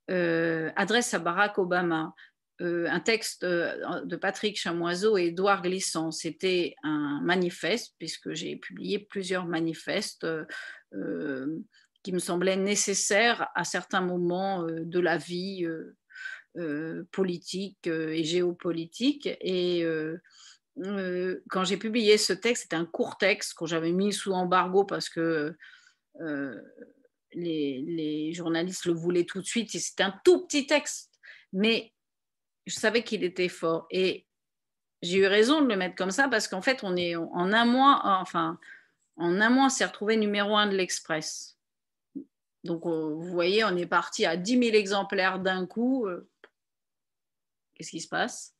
adresse à Barack Obama. Euh, un texte euh, de Patrick Chamoiseau et Édouard Glissant. C'était un manifeste, puisque j'ai publié plusieurs manifestes qui me semblaient nécessaires à certains moments de la vie politique et géopolitique. Et quand j'ai publié ce texte, c'était un court texte que j'avais mis sous embargo parce que les, journalistes le voulaient tout de suite. C'était un tout petit texte, mais je savais qu'il était fort. Et j'ai eu raison de le mettre comme ça parce qu'en fait, on est en un mois, enfin, en un mois, c'est retrouvé numéro un de l'Express. Donc, vous voyez, on est parti à 10 000 exemplaires d'un coup. Euh, qu'est-ce qui se passe?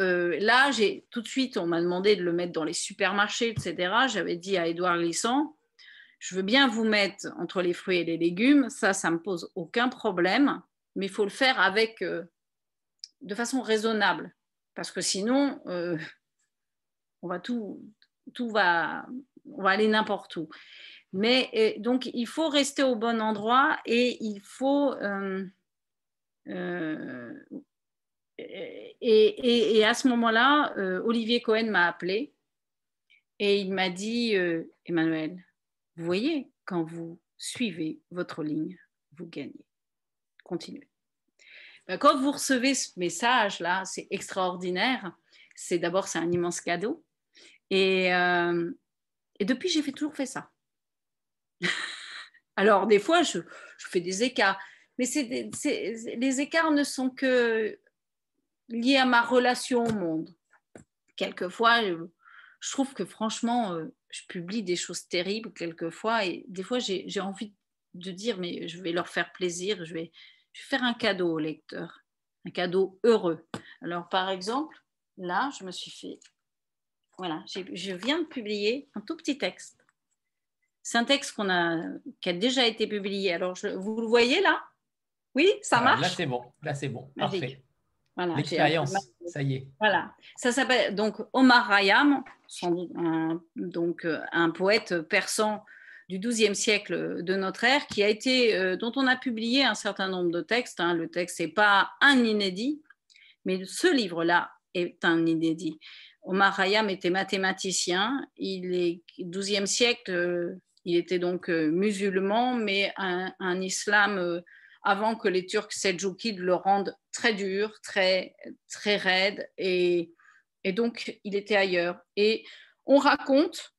Euh, Là, j'ai tout de suite, on m'a demandé de le mettre dans les supermarchés, etc. J'avais dit à Édouard Glissant, je veux bien vous mettre entre les fruits et les légumes, ça, ça me pose aucun problème, mais il faut le faire avec, euh, de façon raisonnable, parce que sinon, euh, on va tout, tout va, on va aller n'importe où. Mais euh, donc, il faut rester au bon endroit et il faut et, et, à ce moment-là, Olivier Cohen m'a appelé et il m'a dit, Emmanuel, vous voyez, quand vous suivez votre ligne, vous gagnez. Continuez. Ben, quand vous recevez ce message-là, c'est extraordinaire. C'est d'abord, c'est un immense cadeau. Et, euh, depuis, j'ai toujours fait ça. Alors, des fois, je, fais des écarts. Mais les écarts ne sont que liés à ma relation au monde. Quelquefois, je, je trouve que franchement, euh, je publie des choses terribles quelquefois et des fois j'ai envie de dire mais je vais leur faire plaisir, je vais, faire un cadeau au lecteur, un cadeau heureux. Alors par exemple, là je me suis fait, voilà, je viens de publier un tout petit texte. C'est un texte qu'on a, qui a déjà été publié. Alors vous le voyez là? Oui, ça marche Là c'est bon, là c'est bon, parfait. Voilà, L'expérience, ça y est. Voilà, ça s'appelle donc Omar Rayam, un, donc euh, un poète persan du XIIe siècle de notre ère, qui a été, euh, dont on a publié un certain nombre de textes. Hein. Le texte n'est pas un inédit, mais ce livre-là est un inédit. Omar Rayam était mathématicien. Il est XIIe siècle, il était donc musulman, mais un, un islam avant que les Turcs seldjoukides le rendent très dur, très, très raide, et, et donc il était ailleurs. Et on raconte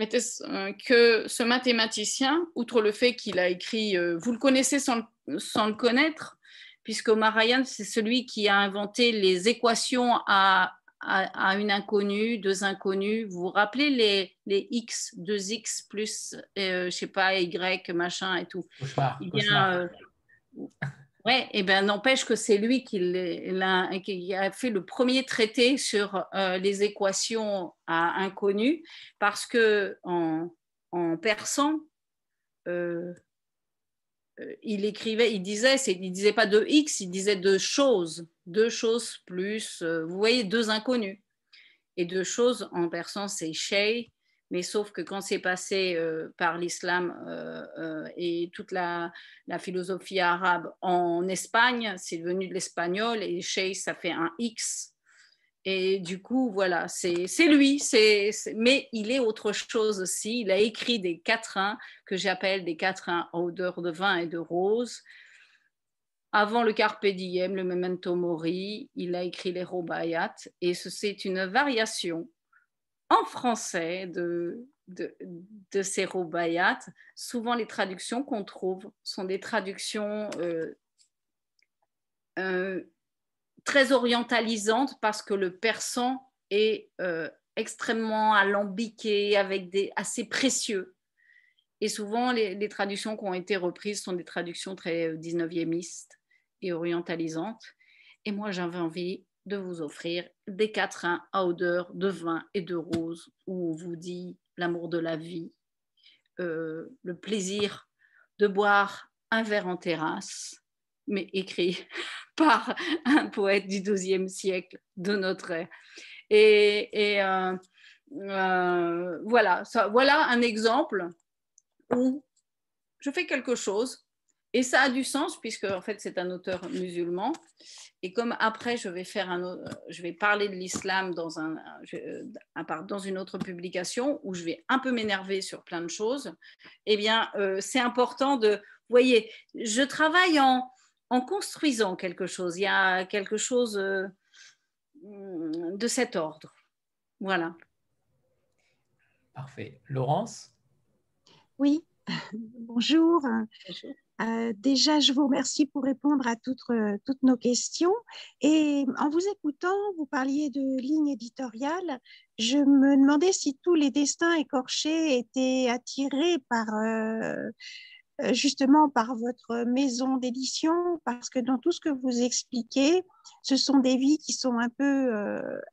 euh, que ce mathématicien, outre le fait qu'il a écrit, euh, vous le connaissez sans le, sans le connaître, puisque Omar c'est celui qui a inventé les équations à, à, une inconnue, deux inconnues. Vous vous rappelez les, les x, 2x plus, euh, je sais pas, y, machin et tout. Ouais, et ben n'empêche que c'est lui qui, a, fait le premier traité sur euh, les équations à inconnues, parce que en, persan, euh, euh, il écrivait, il disait, il disait pas de x, il disait deux choses, deux choses plus, vous voyez, deux inconnus. Et deux choses en persan, c'est shay, mais sauf que quand c'est passé euh, par l'islam euh, euh, et toute la, philosophie arabe en Espagne, c'est devenu de l'espagnol et chez ça fait un X. Et du coup, voilà, c'est lui, mais il est autre chose aussi. Il a écrit des quatrains que j'appelle des quatrains à odeur de vin et de rose. Avant le Carpe Diem, le Memento Mori, il a écrit les Robayat et c'est une variation en français de, de, de ces rubayat, souvent les traductions qu'on trouve sont des traductions euh, euh, très orientalisantes parce que le persan est euh, extrêmement alambiqué, avec des assez précieux. Et souvent, les, traductions qui ont été reprises sont des traductions très 19e et orientalisantes. Et moi, j'avais envie de vous offrir des quatrains à odeur de vin et de rose, où on vous dit l'amour de la vie, euh, le plaisir de boire un verre en terrasse, mais écrit par un poète du XIIe siècle de notre ère. Et, euh, euh, voilà, voilà un exemple où je fais quelque chose et ça a du sens puisque en fait c'est un auteur musulman et comme après, je vais, faire un, je vais parler de l'islam dans, un, dans une autre publication où je vais un peu m'énerver sur plein de choses, eh bien, euh, c'est important de... Vous voyez, je travaille en, en, construisant quelque chose. Il y a quelque chose euh, de cet ordre. Voilà. Parfait. Laurence? Oui, bonjour. Bonjour. Euh, déjà, je vous remercie pour répondre à toutes, euh, toutes, nos questions. Et en vous écoutant, vous parliez de ligne éditoriale. Je me demandais si tous les destins écorchés étaient attirés par euh, justement par votre maison d'édition, parce que dans tout ce que vous expliquez, ce sont des vies qui sont un peu,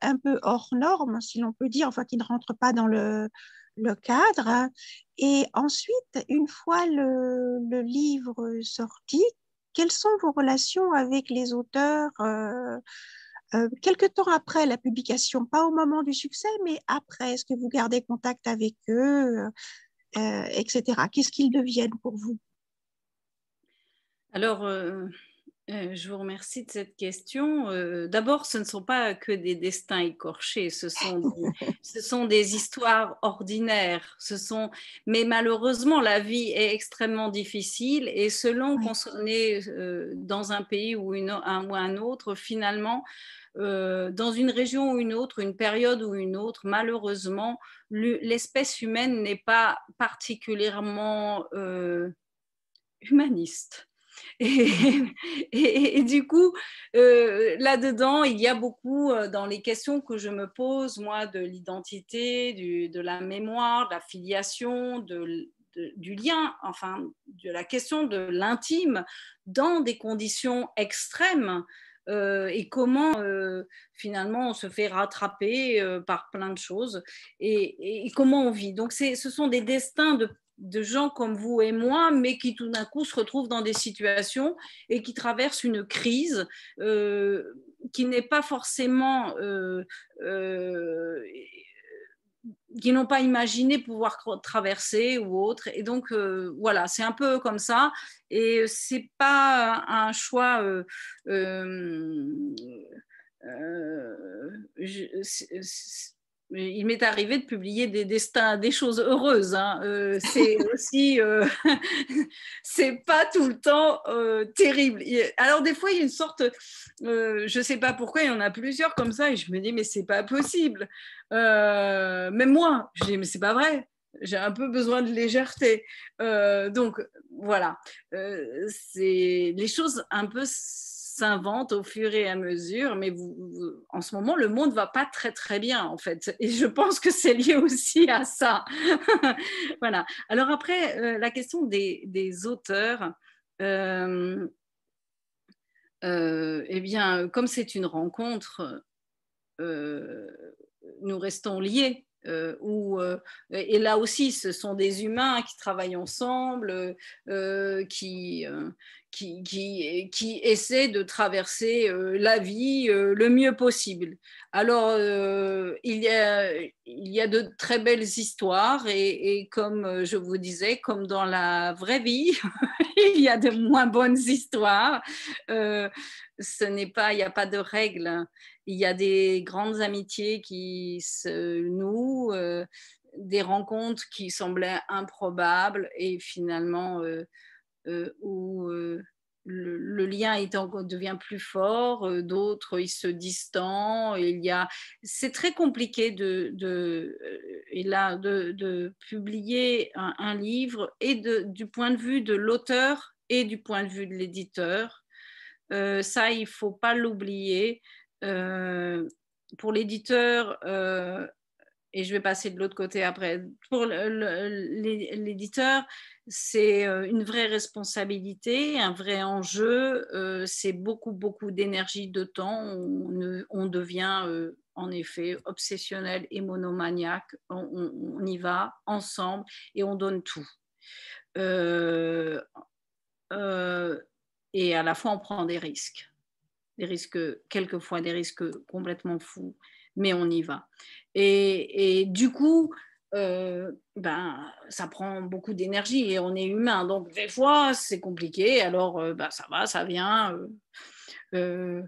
un peu hors normes, si l'on peut dire, enfin qui ne rentrent pas dans le le cadre. Et ensuite, une fois le, livre sorti, quelles sont vos relations avec les auteurs euh, euh, quelque temps après la publication, pas au moment du succès, mais après, est-ce que vous gardez contact avec eux, euh, etc. Qu'est-ce qu'ils deviennent pour vous? Alors, euh, je vous remercie de cette question. Euh, d'abord, ce ne sont pas que des destins écorchés, ce sont des, ce sont des histoires ordinaires. Ce sont... Mais malheureusement, la vie est extrêmement difficile et selon qu'on est euh, dans un pays ou, une, un, ou un autre, finalement, dans une région ou une autre, une période ou une autre, malheureusement, l'espèce humaine n'est pas particulièrement humaniste. Et, du coup, euh, là-dedans, il y a beaucoup euh, dans les questions que je me pose, moi, de l'identité, de la mémoire, de la filiation, de, du lien, enfin, de la question de l'intime dans des conditions extrêmes. Euh, et comment finalement on se fait rattraper par plein de choses et, et, comment on vit. Donc ce sont des destins de de gens comme vous et moi, mais qui tout d'un coup se retrouvent dans des situations et qui traversent une crise euh, qui n'est pas forcément, euh, euh, qui n'ont pas imaginé pouvoir traverser ou autre. Et donc voilà, c'est un peu comme ça. Et c'est pas un choix. Il m'est arrivé de publier des destins, des choses heureuses. Hein. Euh, c'est aussi, euh, c'est pas tout le temps euh, terrible. Alors des fois, il y a une sorte, je sais pas pourquoi, il y en a plusieurs comme ça, et je me dis mais c'est pas possible. même moi, je dis mais c'est pas vrai. J'ai un peu besoin de légèreté. donc voilà, c'est les choses un peu s'invente au fur et à mesure, mais en ce moment, le monde va pas très très bien en fait, et je pense que c'est lié aussi à ça. voilà. Alors après, euh, la question des, auteurs. Euh, euh, eh bien, comme c'est une rencontre, nous restons liés. et là aussi, ce sont des humains qui travaillent ensemble, qui, qui, qui, essaie de traverser euh, la vie euh, le mieux possible. Alors, euh, il, y a, il y a de très belles histoires et, comme je vous disais, comme dans la vraie vie, il y a de moins bonnes histoires. ce n'est pas, il n'y a pas de règles. Il y a des grandes amitiés qui se nouent, des rencontres qui semblaient improbables et finalement où euh, le, lien devient plus fort, euh, d'autres ils se distendent. il y a, c'est très compliqué de, de, publier un, livre et du point de vue de l'auteur et du point de vue de l'éditeur. ça, il faut pas l'oublier. pour l'éditeur, et je vais passer de l'autre côté après. Pour l'éditeur, c'est euh, une vraie responsabilité, un vrai enjeu, euh, c'est beaucoup, beaucoup d'énergie, de temps. On, devient euh, en effet obsessionnel et monomaniaque. On, y va ensemble et on donne tout. et à la fois, on prend des risques. Des risques, quelquefois des risques complètement fous, mais on y va. Et, du coup, euh, ben, ça prend beaucoup d'énergie et on est humain. Donc, des fois, c'est compliqué. Alors, euh, ben, ça va, ça vient. Euh,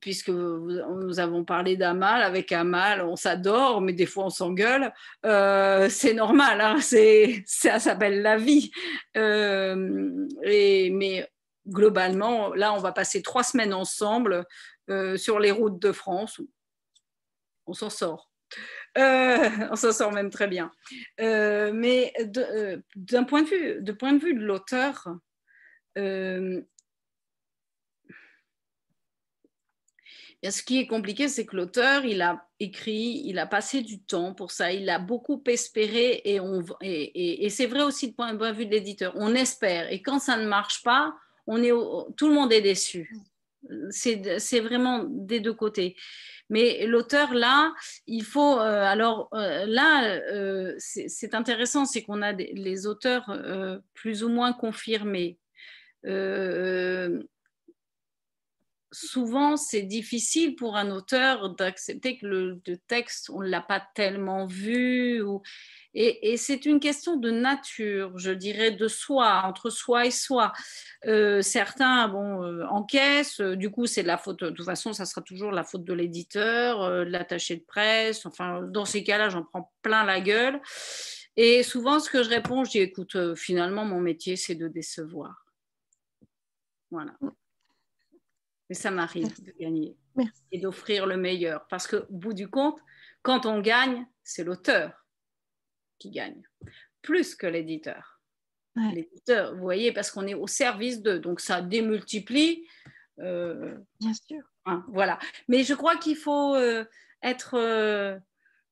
puisque nous avons parlé d'Amal, avec Amal, on s'adore, mais des fois on s'engueule. c'est normal, hein, ça s'appelle la vie. et, mais globalement, là, on va passer trois semaines ensemble sur les routes de France on s'en sort. Euh, on s'en sort même très bien. Euh, mais euh, d'un point de vue, de point de vue de l'auteur, ce qui est compliqué, c'est que l'auteur, il a écrit, il a passé du temps pour ça, il a beaucoup espéré et, c'est vrai aussi de point de vue de l'éditeur. On espère et quand ça ne marche pas, tout le monde est déçu. C'est vraiment des deux côtés. Mais l'auteur, là, il faut. Euh, alors euh, là, euh, c'est intéressant, c'est qu'on a les auteurs plus ou moins confirmés. Souvent, c'est difficile pour un auteur d'accepter que le, texte, on ne l'a pas tellement vu. Et, c'est une question de nature, je dirais, de soi, entre soi et soi. Euh, certains bon, euh, encaissent, euh, du coup, c'est de la faute, de toute façon, ça sera toujours la faute de l'éditeur, de l'attaché de presse. Enfin, dans ces cas-là, j'en prends plein la gueule. Et souvent, ce que je réponds, je dis écoute, finalement, mon métier, c'est de décevoir. Voilà. Mais ça m'arrive de gagner et d'offrir le meilleur. Parce qu'au bout du compte, quand on gagne, c'est l'auteur qui gagne, plus que l'éditeur. L'éditeur, vous voyez, parce qu'on est au service d'eux, donc ça démultiplie. Euh, Bien sûr. Hein, voilà. Mais je crois qu'il faut euh, être. Euh,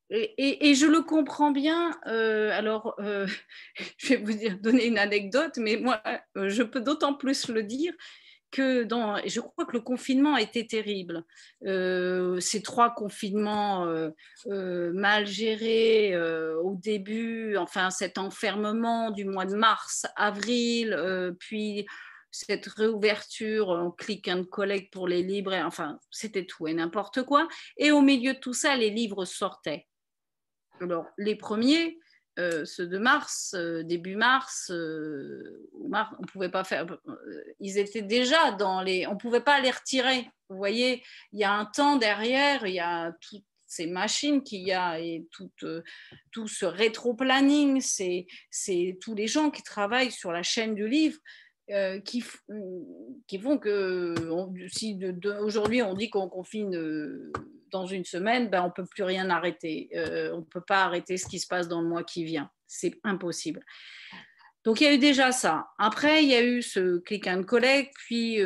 et, je le comprends bien. alors, je vais vous dire, donner une anecdote, mais moi, je peux d'autant plus le dire que dans, je crois que le confinement a été terrible. Euh, ces trois confinements euh, euh, mal gérés au début, enfin cet enfermement du mois de mars, avril, puis cette réouverture en click and collect pour les libraires, enfin c'était tout et n'importe quoi. Et au milieu de tout ça, les livres sortaient. Alors les premiers, euh, ceux de mars, euh, début mars, euh, mars, on pouvait pas faire. ils étaient déjà dans les. On pouvait pas les retirer. Vous voyez, il y a un temps derrière, il y a tout ces machines qu'il y a et tout, euh, tout ce rétro-planning, c'est tous les gens qui travaillent sur la chaîne du livre euh, qui, qui font que si aujourd'hui on dit qu'on confine euh, dans une semaine, ben on ne peut plus rien arrêter. on ne peut pas arrêter ce qui se passe dans le mois qui vient. C'est impossible. Donc il y a eu déjà ça. Après, il y a eu ce click and collect, puis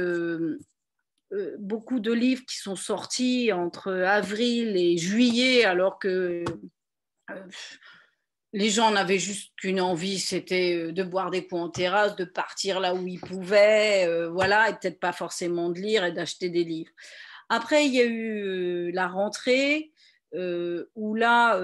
euh, beaucoup de livres qui sont sortis entre avril et juillet, alors que euh, les gens n'avaient juste qu'une envie, c'était euh, de boire des coups en terrasse, de partir là où ils pouvaient, voilà, et peut-être pas forcément de lire et d'acheter des livres. Après, il y a eu la rentrée, où là,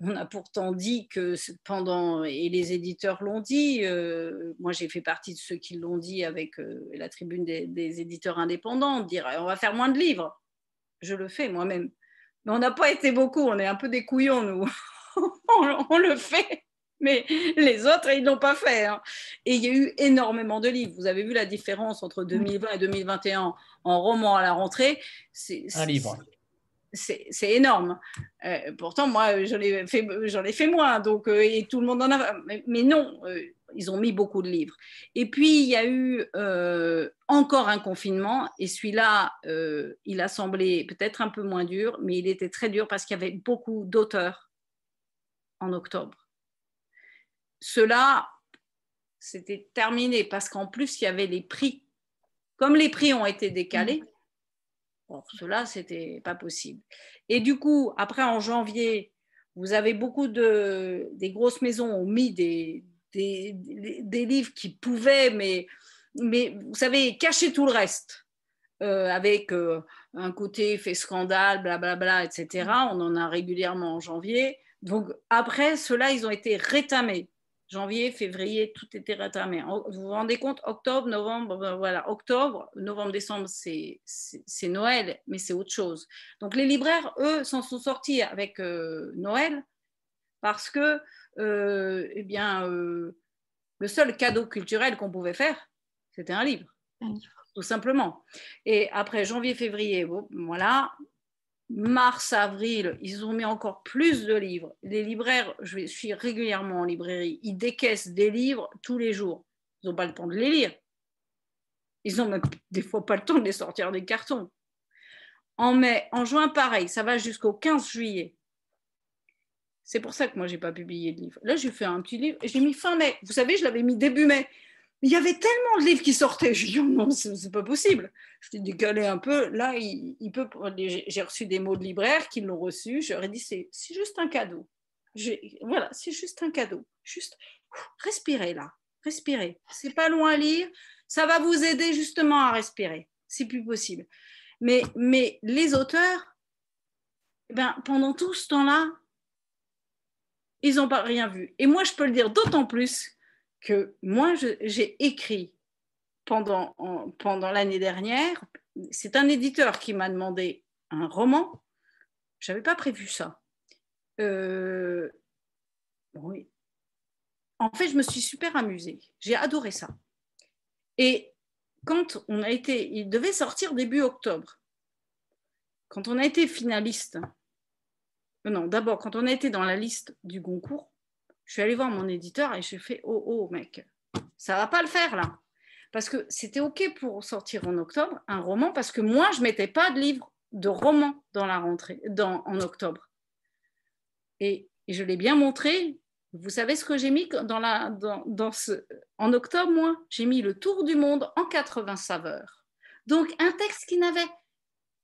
on, a pourtant dit que pendant, et les éditeurs l'ont dit, euh, moi j'ai fait partie de ceux qui l'ont dit avec euh, la tribune des, éditeurs indépendants, dire on va faire moins de livres. Je le fais moi-même. Mais on n'a pas été beaucoup, on est un peu des couillons, nous. on, le fait, mais les autres, ils ne l'ont pas fait. Hein. Et il y a eu énormément de livres. Vous avez vu la différence entre 2020 et 2021 en roman à la rentrée. C'est, un livre c'est énorme. Euh, pourtant, moi, j'en ai, fait, ai fait moins, donc, euh, et tout le monde en a. Mais, non, euh, ils ont mis beaucoup de livres. Et puis, il y a eu encore un confinement, et celui-là, il a semblé peut-être un peu moins dur, mais il était très dur parce qu'il y avait beaucoup d'auteurs en octobre. Cela, c'était terminé parce qu'en plus, il y avait les prix. Comme les prix ont été décalés, Bon, cela, c'était pas possible. Et du coup, après, en janvier, vous avez beaucoup de. Des grosses maisons ont mis des, des, des livres qui pouvaient, mais, mais vous savez, cacher tout le reste. Euh, avec euh, un côté fait scandale, blablabla, bla, bla, etc. On en a régulièrement en janvier. Donc, après, ceux-là, ils ont été rétamés janvier, février, tout était rétamé. Vous vous rendez compte, octobre, novembre, ben voilà, octobre, novembre, décembre, c'est Noël, mais c'est autre chose. Donc les libraires, eux, s'en sont sortis avec euh, Noël parce que, euh, eh bien, euh, le seul cadeau culturel qu'on pouvait faire, c'était un livre. Un livre. Tout simplement. Et après janvier, février, voilà, mars, avril, ils ont mis encore plus de livres. Les libraires, je suis régulièrement en librairie, ils décaissent des livres tous les jours. Ils n'ont pas le temps de les lire. Ils n'ont même des fois pas le temps de les sortir des cartons. En mai, en juin, pareil, ça va jusqu'au 15 juillet. C'est pour ça que moi, je n'ai pas publié de livre. Là, j'ai fait un petit livre, j'ai mis fin mai. Vous savez, je l'avais mis début mai il y avait tellement de livres qui sortaient. Je dis, oh non, c'est pas possible. Je t'ai décalé un peu. Là, il, peut. J'ai reçu des mots de libraires qui l'ont reçu. J'aurais dit, c'est juste un cadeau. Voilà, c'est juste un cadeau. Juste respirez là. Respirez. C'est pas loin à lire. Ça va vous aider justement à respirer. C'est plus possible. Mais, mais les auteurs, eh ben, pendant tout ce temps-là, ils n'ont pas rien vu. Et moi, je peux le dire d'autant plus que moi, j'ai écrit pendant, pendant l'année dernière. C'est un éditeur qui m'a demandé un roman. Je n'avais pas prévu ça. Euh, oui. En fait, je me suis super amusée. J'ai adoré ça. Et quand on a été, il devait sortir début octobre. Quand on a été finaliste, euh, non, d'abord, quand on a été dans la liste du Goncourt, je suis allée voir mon éditeur et j'ai fait Oh, oh, mec, ça va pas le faire là. Parce que c'était OK pour sortir en octobre un roman, parce que moi, je ne mettais pas de livre de roman dans la rentrée, dans, en octobre. Et, je l'ai bien montré. Vous savez ce que j'ai mis dans la, dans, en octobre, moi? J'ai mis Le Tour du monde en 80 saveurs. Donc, un texte qui n'avait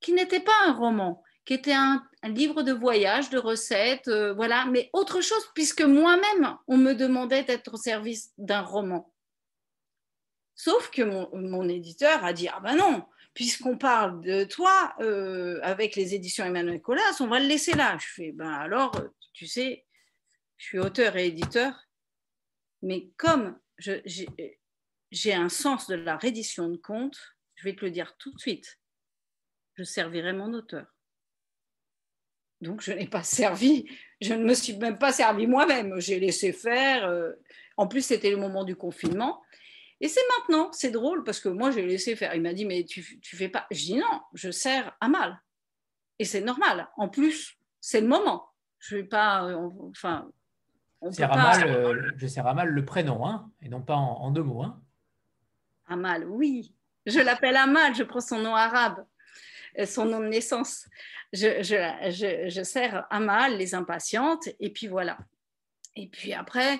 qui n'était pas un roman, qui était un, livre de voyage, de recettes, euh, voilà, mais autre chose, puisque moi-même, on me demandait d'être au service d'un roman. Sauf que mon, éditeur a dit, ah ben non, puisqu'on parle de toi euh, avec les éditions Emmanuel Colas, on va le laisser là. Je fais, ben alors, tu sais, je suis auteur et éditeur, mais comme j'ai un sens de la reddition de compte, je vais te le dire tout de suite, je servirai mon auteur. Donc, je n'ai pas servi, je ne me suis même pas servi moi-même. J'ai laissé faire. Euh, en plus, c'était le moment du confinement. Et c'est maintenant, c'est drôle parce que moi, j'ai laissé faire. Il m'a dit, mais tu, tu fais pas. Je dis non, je sers à mal. Et c'est normal. En plus, c'est le moment. Je vais pas. enfin. C'est Ramal, je sais Ramal le prénom, hein, et non pas en, deux mots. Hein. Amal, oui. Je l'appelle Amal, je prends son nom arabe, euh, son nom de naissance. Je, sers Amal, les impatientes, et puis voilà. Et puis après,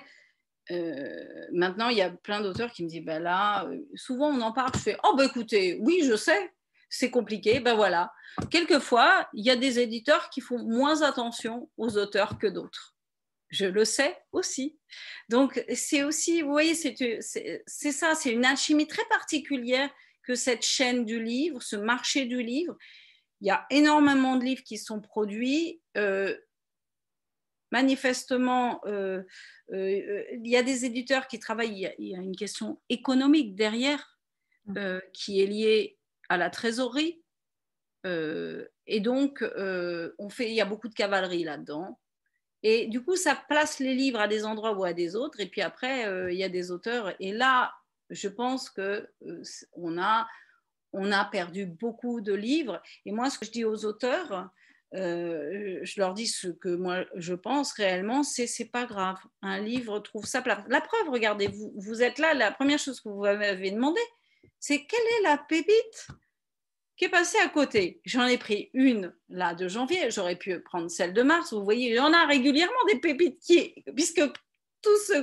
euh, maintenant, il y a plein d'auteurs qui me disent, ben là, euh, souvent on en parle, je fais, oh ben écoutez, oui, je sais, c'est compliqué, ben voilà. Quelquefois, il y a des éditeurs qui font moins attention aux auteurs que d'autres. Je le sais aussi. Donc, c'est aussi, vous voyez, c'est ça, c'est une alchimie très particulière que cette chaîne du livre, ce marché du livre. Il y a énormément de livres qui sont produits. Euh, manifestement, euh, euh, il y a des éditeurs qui travaillent, il y a une question économique derrière mmh. qui est liée à la trésorerie. et donc, on fait, il y a beaucoup de cavalerie là-dedans. Et du coup, ça place les livres à des endroits ou à des autres. Et puis après, il y a des auteurs. Et là, je pense que euh, on, a, on a perdu beaucoup de livres. Et moi, ce que je dis aux auteurs, euh, je leur dis ce que moi je pense réellement, c'est c'est pas grave. Un livre trouve sa place. La preuve, regardez, vous, vous êtes là. La première chose que vous m'avez demandé, c'est quelle est la pépite qui est passé à côté? J'en ai pris une là de janvier, j'aurais pu prendre celle de mars. Vous voyez, il y en a régulièrement des pépites qui, puisque tous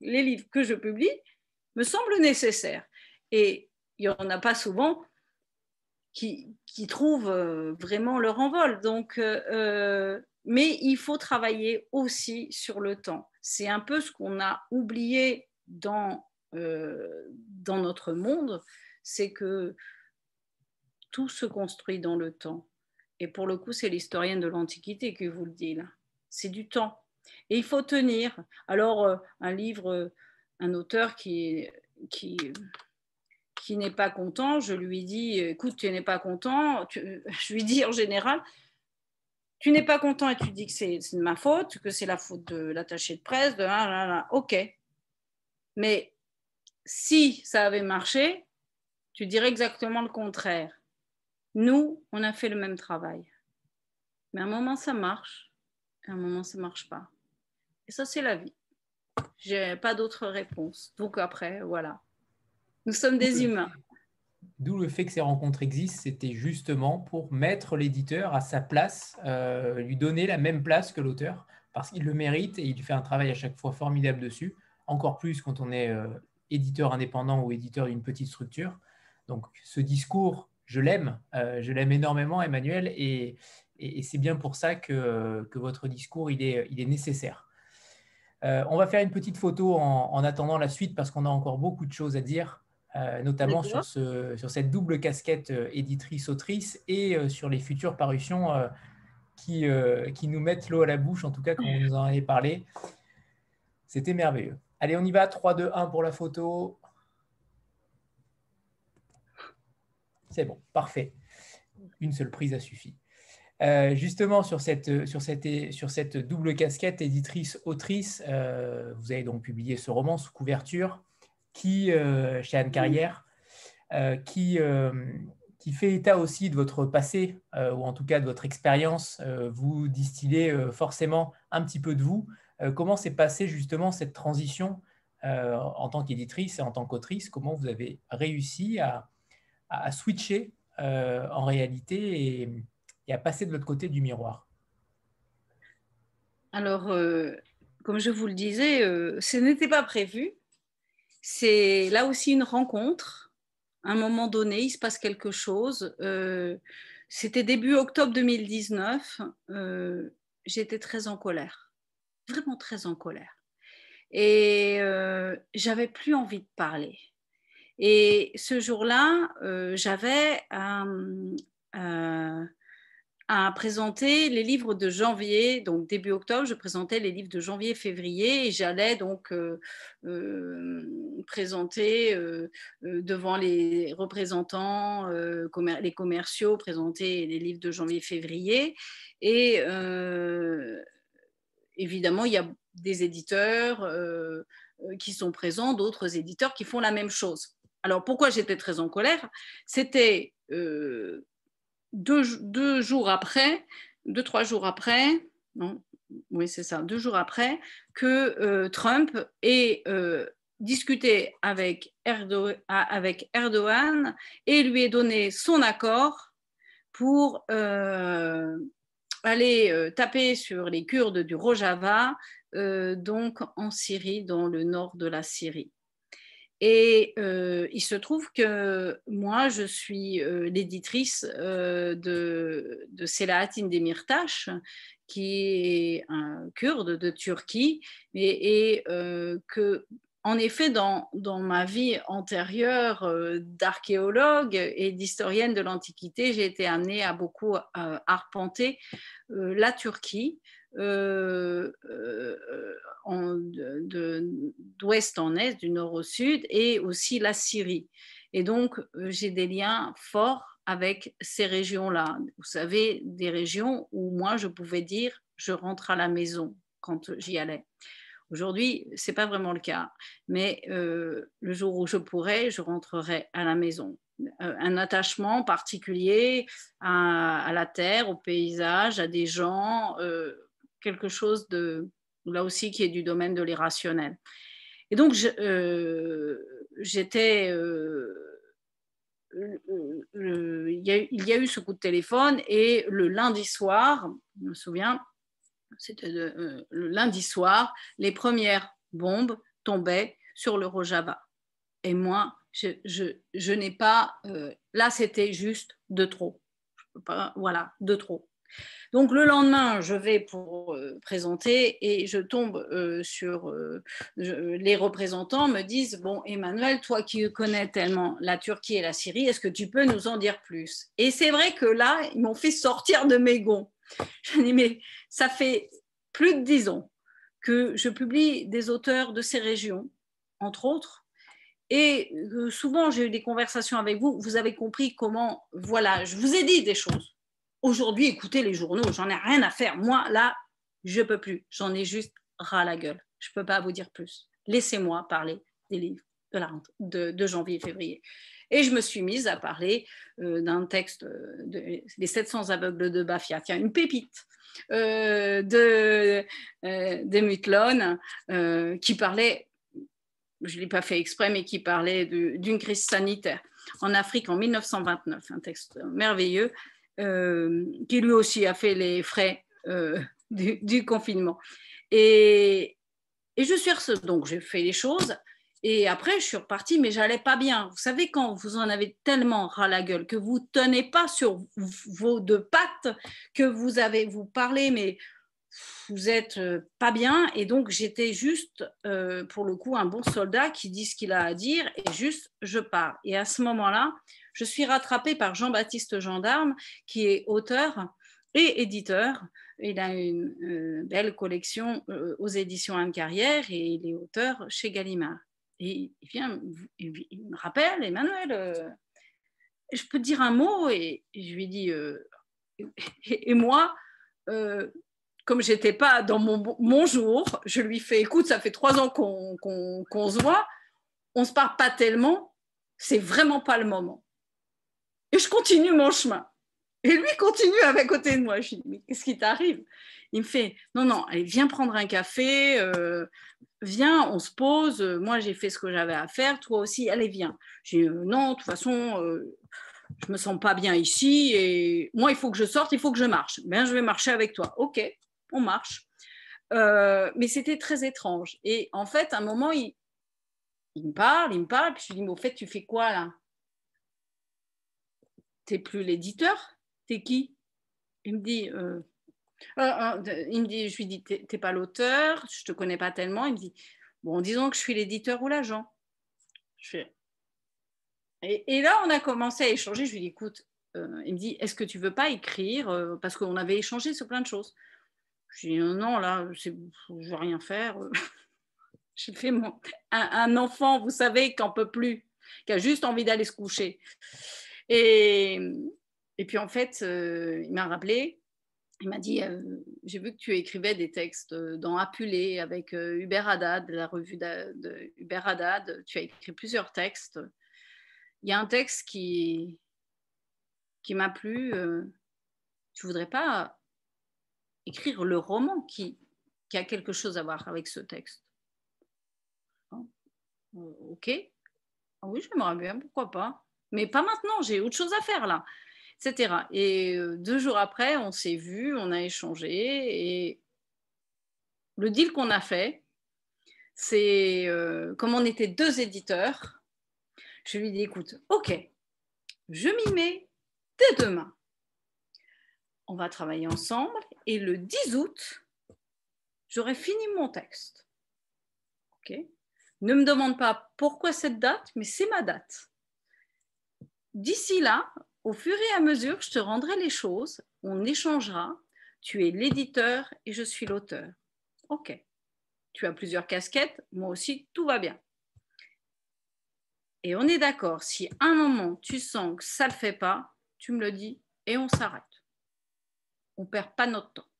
les livres que je publie me semblent nécessaires. Et il n'y en a pas souvent qui, qui trouvent euh, vraiment leur envol. Donc, euh, euh, mais il faut travailler aussi sur le temps. C'est un peu ce qu'on a oublié dans, dans notre monde, c'est que tout se construit dans le temps. Et pour le coup, c'est l'historienne de l'Antiquité qui vous le dit là. C'est du temps. Et il faut tenir. Alors, un livre, un auteur qui, qui, qui n'est pas content, je lui dis, écoute, tu n'es pas content. je lui dis en général, tu n'es pas content et tu dis que c'est de ma faute, que c'est la faute de l'attaché de presse, de là, ok. Mais si ça avait marché, tu dirais exactement le contraire. Nous, on a fait le même travail. Mais à un moment, ça marche, à un moment, ça marche pas. Et ça, c'est la vie. Je n'ai pas d'autre réponse. Donc après, voilà. Nous sommes des humains. D'où le fait que ces rencontres existent, c'était justement pour mettre l'éditeur à sa place, euh, lui donner la même place que l'auteur, parce qu'il le mérite et il fait un travail à chaque fois formidable dessus, encore plus quand on est euh, éditeur indépendant ou éditeur d'une petite structure. Donc ce discours je l'aime, euh, je l'aime énormément, Emmanuel, et, c'est bien pour ça que, votre discours il est, il est nécessaire. Euh, on va faire une petite photo en, attendant la suite parce qu'on a encore beaucoup de choses à dire, euh, notamment sur, ce, sur, cette double casquette éditrice-autrice et sur les futures parutions qui, qui nous mettent l'eau à la bouche, en tout cas quand vous nous en avez parlé. C'était merveilleux. Allez, on y va, 3, 2, 1 pour la photo. C'est bon, parfait. Une seule prise a suffi. Euh, justement, sur cette, sur, cette, sur cette double casquette éditrice-autrice, euh, vous avez donc publié ce roman sous couverture qui, euh, chez Anne Carrière, qui, qui fait état aussi de votre passé, ou en tout cas de votre expérience. vous distillez forcément un petit peu de vous. comment s'est passée justement cette transition en tant qu'éditrice et en tant qu'autrice? Comment vous avez réussi à, à, switcher en réalité et, à passer de l'autre côté du miroir Alors, euh, comme je vous le disais, euh, ce n'était pas prévu. C'est là aussi une rencontre. À un moment donné, il se passe quelque chose. C'était début octobre 2019. J'étais très en colère, vraiment très en colère. Et j'avais plus envie de parler. Et ce jour-là, euh, j'avais euh, à, présenter les livres de janvier, donc début octobre, je présentais les livres de janvier et février et j'allais donc euh, présenter devant les représentants, les commerciaux, présenter les livres de janvier et février. Et évidemment, il y a des éditeurs qui sont présents, d'autres éditeurs qui font la même chose. Alors pourquoi j'étais très en colère? C'était euh, deux, jours après, deux, trois jours après, non, oui, c'est ça, deux jours après, que Trump ait discuté avec, avec Erdogan et lui ait donné son accord pour aller taper sur les Kurdes du Rojava, donc en Syrie, dans le nord de la Syrie. Et il se trouve que moi, je suis l'éditrice de, de Selahattin Demirtas, qui est un kurde de Turquie, et, et que en effet, dans, ma vie antérieure d'archéologue et d'historienne de l'Antiquité, j'ai été amenée à beaucoup arpenter la Turquie, euh, d'ouest en est, du nord au sud, et aussi la Syrie. Et donc, j'ai des liens forts avec ces régions-là. Vous savez, des régions où moi, je pouvais dire, je rentre à la maison quand j'y allais. Aujourd'hui, ce n'est pas vraiment le cas, mais euh, le jour où je pourrais, je rentrerai à la maison. Euh, un attachement particulier à, la terre, au paysage, à des gens, euh, quelque chose de, là aussi, qui est du domaine de l'irrationnel. Et donc, j'étais il y, a, il y, a, eu ce coup de téléphone et le lundi soir, je me souviens, c'était euh, le lundi soir, les premières bombes tombaient sur le Rojava. Et moi, je, je, n'ai pas. Euh, là, c'était juste de trop. Voilà, de trop. Donc le lendemain, je vais pour euh, présenter et je tombe sur les représentants me disent bon Emmanuel, toi qui connais tellement la Turquie et la Syrie, est-ce que tu peux nous en dire plus? Et c'est vrai que là, ils m'ont fait sortir de mes gonds. Je dis, mais ça fait plus de dix ans que je publie des auteurs de ces régions, entre autres, et euh, souvent j'ai eu des conversations avec vous, vous avez compris comment, voilà, je vous ai dit des choses. Aujourd'hui, écoutez les journaux, j'en ai rien à faire. Moi, là, je peux plus. J'en ai juste ras la gueule. Je peux pas vous dire plus. Laissez-moi parler des livres de, janvier et février. Et je me suis mise à parler euh, d'un texte, euh, de, Les 700 aveugles de Bafia, tiens, une pépite euh, de, de Mutlon, qui parlait, je ne l'ai pas fait exprès, mais qui parlait d'une crise sanitaire en Afrique en 1929, un texte merveilleux, qui lui aussi a fait les frais du, du, confinement. Et, et je suis donc j'ai fait les choses et après, je suis repartie, mais j'allais pas bien. Vous savez, quand vous en avez tellement ras la gueule, que vous tenez pas sur vos deux pattes, que vous avez, vous parlez, mais vous êtes euh, pas bien. Et donc, j'étais juste, euh, pour le coup, un bon soldat qui dit ce qu'il a à dire et juste, je pars. Et à ce moment-là, je suis rattrapée par Jean-Baptiste Gendarme, qui est auteur et éditeur. Il a une euh, belle collection aux éditions Anne Carrière et il est auteur chez Gallimard. Et il vient, il me rappelle, Emmanuel, euh, je peux te dire un mot Et, je lui dis, euh, et, moi, euh, comme j'étais pas dans mon, jour, je lui fais, écoute, ça fait trois ans qu'on se voit, on se parle pas tellement, c'est vraiment pas le moment. Et je continue mon chemin. Et lui continue avec côté de moi. Je lui dis, mais qu'est-ce qui t'arrive? Il me fait, non, non, allez, viens prendre un café, viens, on se pose, euh, moi j'ai fait ce que j'avais à faire, toi aussi, allez, viens. J'ai dit, euh, non, de toute façon, euh, je me sens pas bien ici et moi il faut que je sorte, il faut que je marche. Bien, je vais marcher avec toi. Ok, on marche. mais c'était très étrange. Et en fait, à un moment, il, il me parle, il me parle, puis je lui dis, mais au fait, tu fais quoi là? T'es plus l'éditeur? T'es qui? Il me dit, euh, il me dit, je lui dis, t'es pas l'auteur, je te connais pas tellement. Il me dit, bon, disons que je suis l'éditeur ou l'agent. et, là, on a commencé à échanger. Je lui dis, écoute, euh, il me dit, est-ce que tu veux pas écrire euh, Parce qu'on avait échangé sur plein de choses. Je lui dis, non, là, je veux rien faire. J'ai fait mon, un, enfant, vous savez, qui n'en peut plus, qui a juste envie d'aller se coucher. Et, puis, en fait, il m'a rappelé il m'a dit euh, J'ai vu que tu écrivais des textes euh, dans Apulé avec euh, Hubert Haddad, la revue de, Hubert Haddad. Tu as écrit plusieurs textes. Il y a un texte qui, qui m'a plu. tu voudrais pas écrire le roman qui, qui a quelque chose à voir avec ce texte? Ok. Ah oui, j'aimerais bien, pourquoi pas? Mais pas maintenant, j'ai autre chose à faire là, etc. Et deux jours après, on s'est vu, on a échangé et le deal qu'on a fait, c'est euh, comme on était deux éditeurs, je lui dit écoute, ok, je m'y mets dès demain. On va travailler ensemble et le 10 août, j'aurai fini mon texte. Ok? Ne me demande pas pourquoi cette date, mais c'est ma date. D'ici là, au fur et à mesure, je te rendrai les choses, on échangera. Tu es l'éditeur et je suis l'auteur. Ok. Tu as plusieurs casquettes, moi aussi, tout va bien. Et on est d'accord, si à un moment tu sens que ça ne le fait pas, tu me le dis et on s'arrête. On ne perd pas notre temps.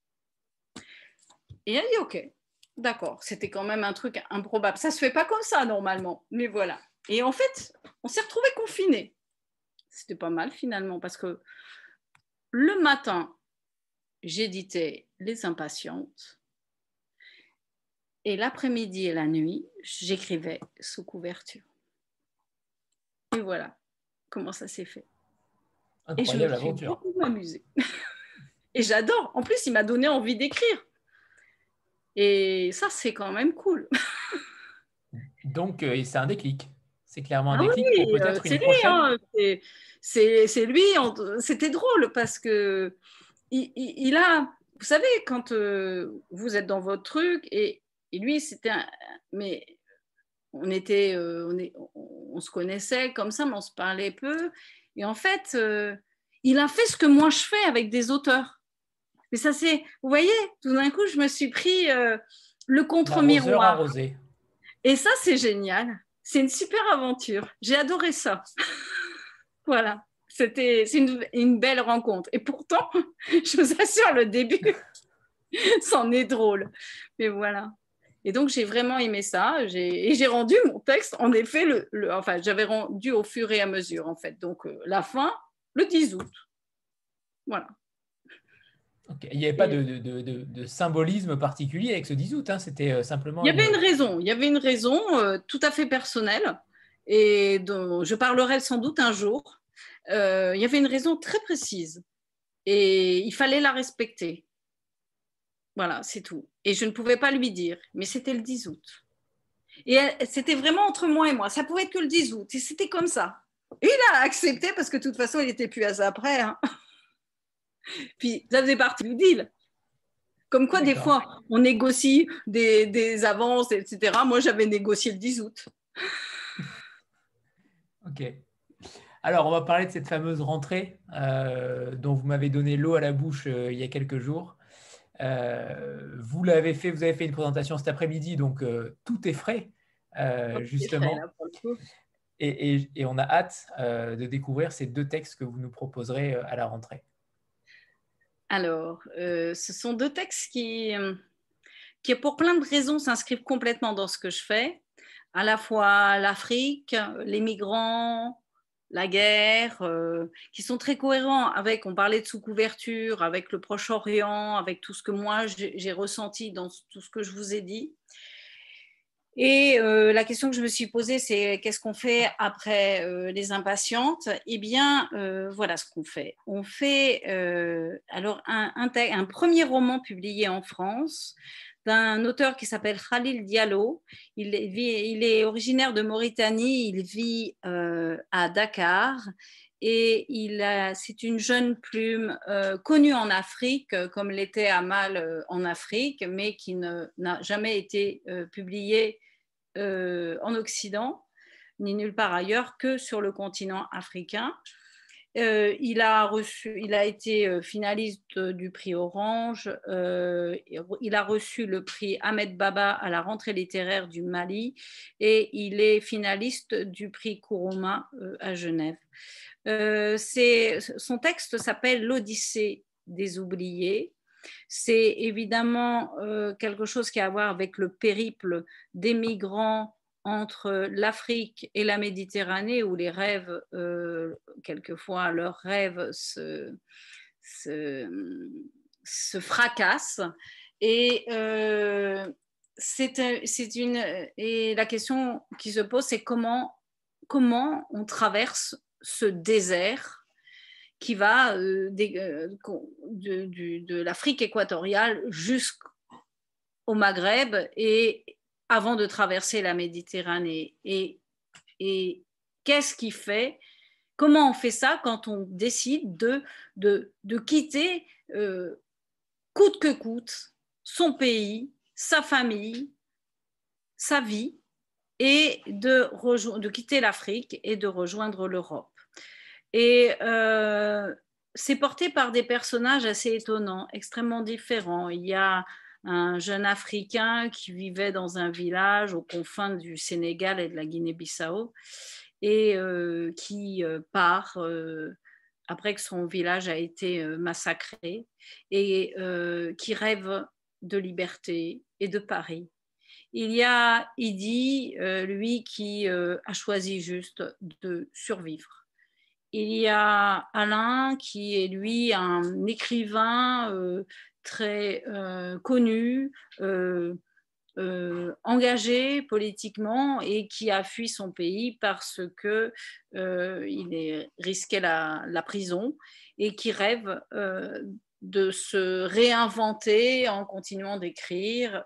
Et elle dit ok, d'accord, c'était quand même un truc improbable. Ça ne se fait pas comme ça normalement, mais voilà. Et en fait, on s'est retrouvés confinés. C'était pas mal finalement parce que le matin, j'éditais Les Impatientes et l'après-midi et la nuit, j'écrivais sous couverture. Et voilà comment ça s'est fait. Incroyable et je me suis beaucoup amusée. et j'adore. En plus, il m'a donné envie d'écrire. Et ça, c'est quand même cool. Donc, euh, c'est un déclic. C'est clairement un ah déclic pour peut-être euh, prochaine. Hein, c'est lui. C'était drôle parce que il, a. Vous savez, quand euh, vous êtes dans votre truc et et lui, c'était Mais on était, euh, on, se connaissait comme ça, mais on se parlait peu. Et en fait, euh, il a fait ce que moi je fais avec des auteurs. Mais ça, c'est, vous voyez, tout d'un coup, je me suis pris le contre-miroir. Et ça, c'est génial. C'est une super aventure. J'ai adoré ça. voilà. C'était, une, belle rencontre. Et pourtant, je vous assure, le début, c'en est drôle. Mais voilà. Et donc, j'ai vraiment aimé ça. Et j'ai rendu mon texte, en effet, le, enfin, j'avais rendu au fur et à mesure, en fait. Donc, euh, la fin, le 10 août. Voilà. Il n'y avait pas de, de, de, symbolisme particulier avec ce 10 août, hein. c'était euh, simplement. Il y avait une raison, il y avait une raison euh, tout à fait personnelle et dont je parlerai sans doute un jour. il y avait une raison très précise et il fallait la respecter. Voilà, c'est tout. Et je ne pouvais pas lui dire, mais c'était le 10 août. Et c'était vraiment entre moi et moi. Ça pouvait être que le 10 août. Et c'était comme ça. Et il a accepté parce que de toute façon, il n'était plus à ça après. Hein. Puis ça faisait partie du deal. Comme quoi, des fois, on négocie des, des avances, etc. Moi, j'avais négocié le 10 août. ok. Alors, on va parler de cette fameuse rentrée euh, dont vous m'avez donné l'eau à la bouche euh, il y a quelques jours. Euh, vous l'avez fait, vous avez fait une présentation cet après-midi, donc tout est frais, justement. et, on a hâte de découvrir ces deux textes que vous nous proposerez à la rentrée. Alors, ce sont deux textes qui, qui, pour plein de raisons, s'inscrivent complètement dans ce que je fais. À la fois l'Afrique, les migrants, la guerre, euh, qui sont très cohérents avec, on parlait de sous-couverture, avec le Proche-Orient, avec tout ce que moi j'ai ressenti dans tout ce que je vous ai dit. Et euh, la question que je me suis posée, c'est qu'est-ce qu'on fait après euh, les impatientes? Eh bien, voilà ce qu'on fait. On fait alors un, premier roman publié en France d'un auteur qui s'appelle Khalil Diallo. Il est, originaire de Mauritanie, il vit euh, à Dakar et c'est une jeune plume euh, connue en Afrique, comme l'était Amal euh, en Afrique, mais qui n'a jamais été publiée en Occident, ni nulle part ailleurs que sur le continent africain. Euh, il, a été euh, finaliste du prix Orange. Euh, il a reçu le prix Ahmed Baba à la rentrée littéraire du Mali et il est finaliste du prix Kourouma à Genève. son texte s'appelle L'Odyssée des oubliés. C'est évidemment quelque chose qui a à voir avec le périple des migrants entre l'Afrique et la Méditerranée, où les rêves, euh, quelquefois, leurs rêves se, se, fracassent. Et euh, c'est une et la question qui se pose, c'est comment comment on traverse ce désert qui va euh, de, de l'Afrique équatoriale jusqu'au Maghreb et avant de traverser la Méditerranée. Et, qu'est-ce qui fait Comment on fait ça quand on décide de, de, de quitter euh, coûte que coûte son pays, sa famille, sa vie et de, de quitter l'Afrique et de rejoindre l'Europe? Et euh, c'est porté par des personnages assez étonnants, extrêmement différents. Il y a un jeune Africain qui vivait dans un village aux confins du Sénégal et de la Guinée-Bissau et euh, qui euh, part après que son village a été massacré et qui rêve de liberté et de Paris. Il y a Idi, lui, qui a choisi juste de survivre. Il y a Alain, qui est lui un écrivain très euh, connu, euh, euh, engagé politiquement et qui a fui son pays parce que il risquait la, prison et qui rêve de se réinventer en continuant d'écrire,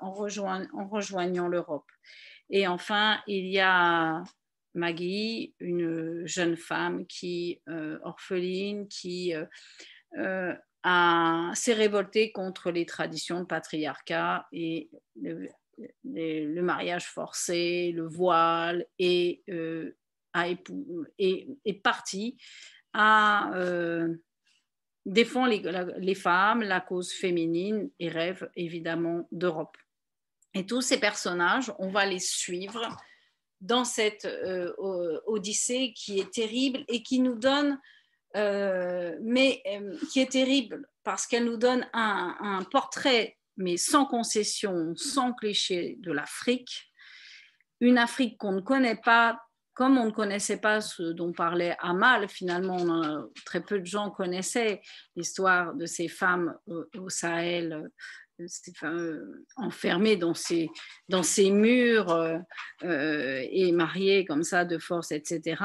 en, rejoignant l'Europe. Et enfin, il y a Maggie, une jeune femme qui orpheline, qui s'est révolté contre les traditions de patriarcat et le, mariage forcé, le voile, et euh, est, parti à euh, défendre les, femmes, la cause féminine et rêve évidemment d'Europe. Et tous ces personnages, on va les suivre dans cette euh, odyssée qui est terrible et qui nous donne euh, mais euh, qui est terrible parce qu'elle nous donne un, portrait, mais sans concession, sans cliché, de l'Afrique. Une Afrique qu'on ne connaît pas, comme on ne connaissait pas ce dont parlait Amal, finalement, très peu de gens connaissaient l'histoire de ces femmes au, Sahel. Euh, enfermées dans ces, dans ces murs et mariées comme ça de force, etc.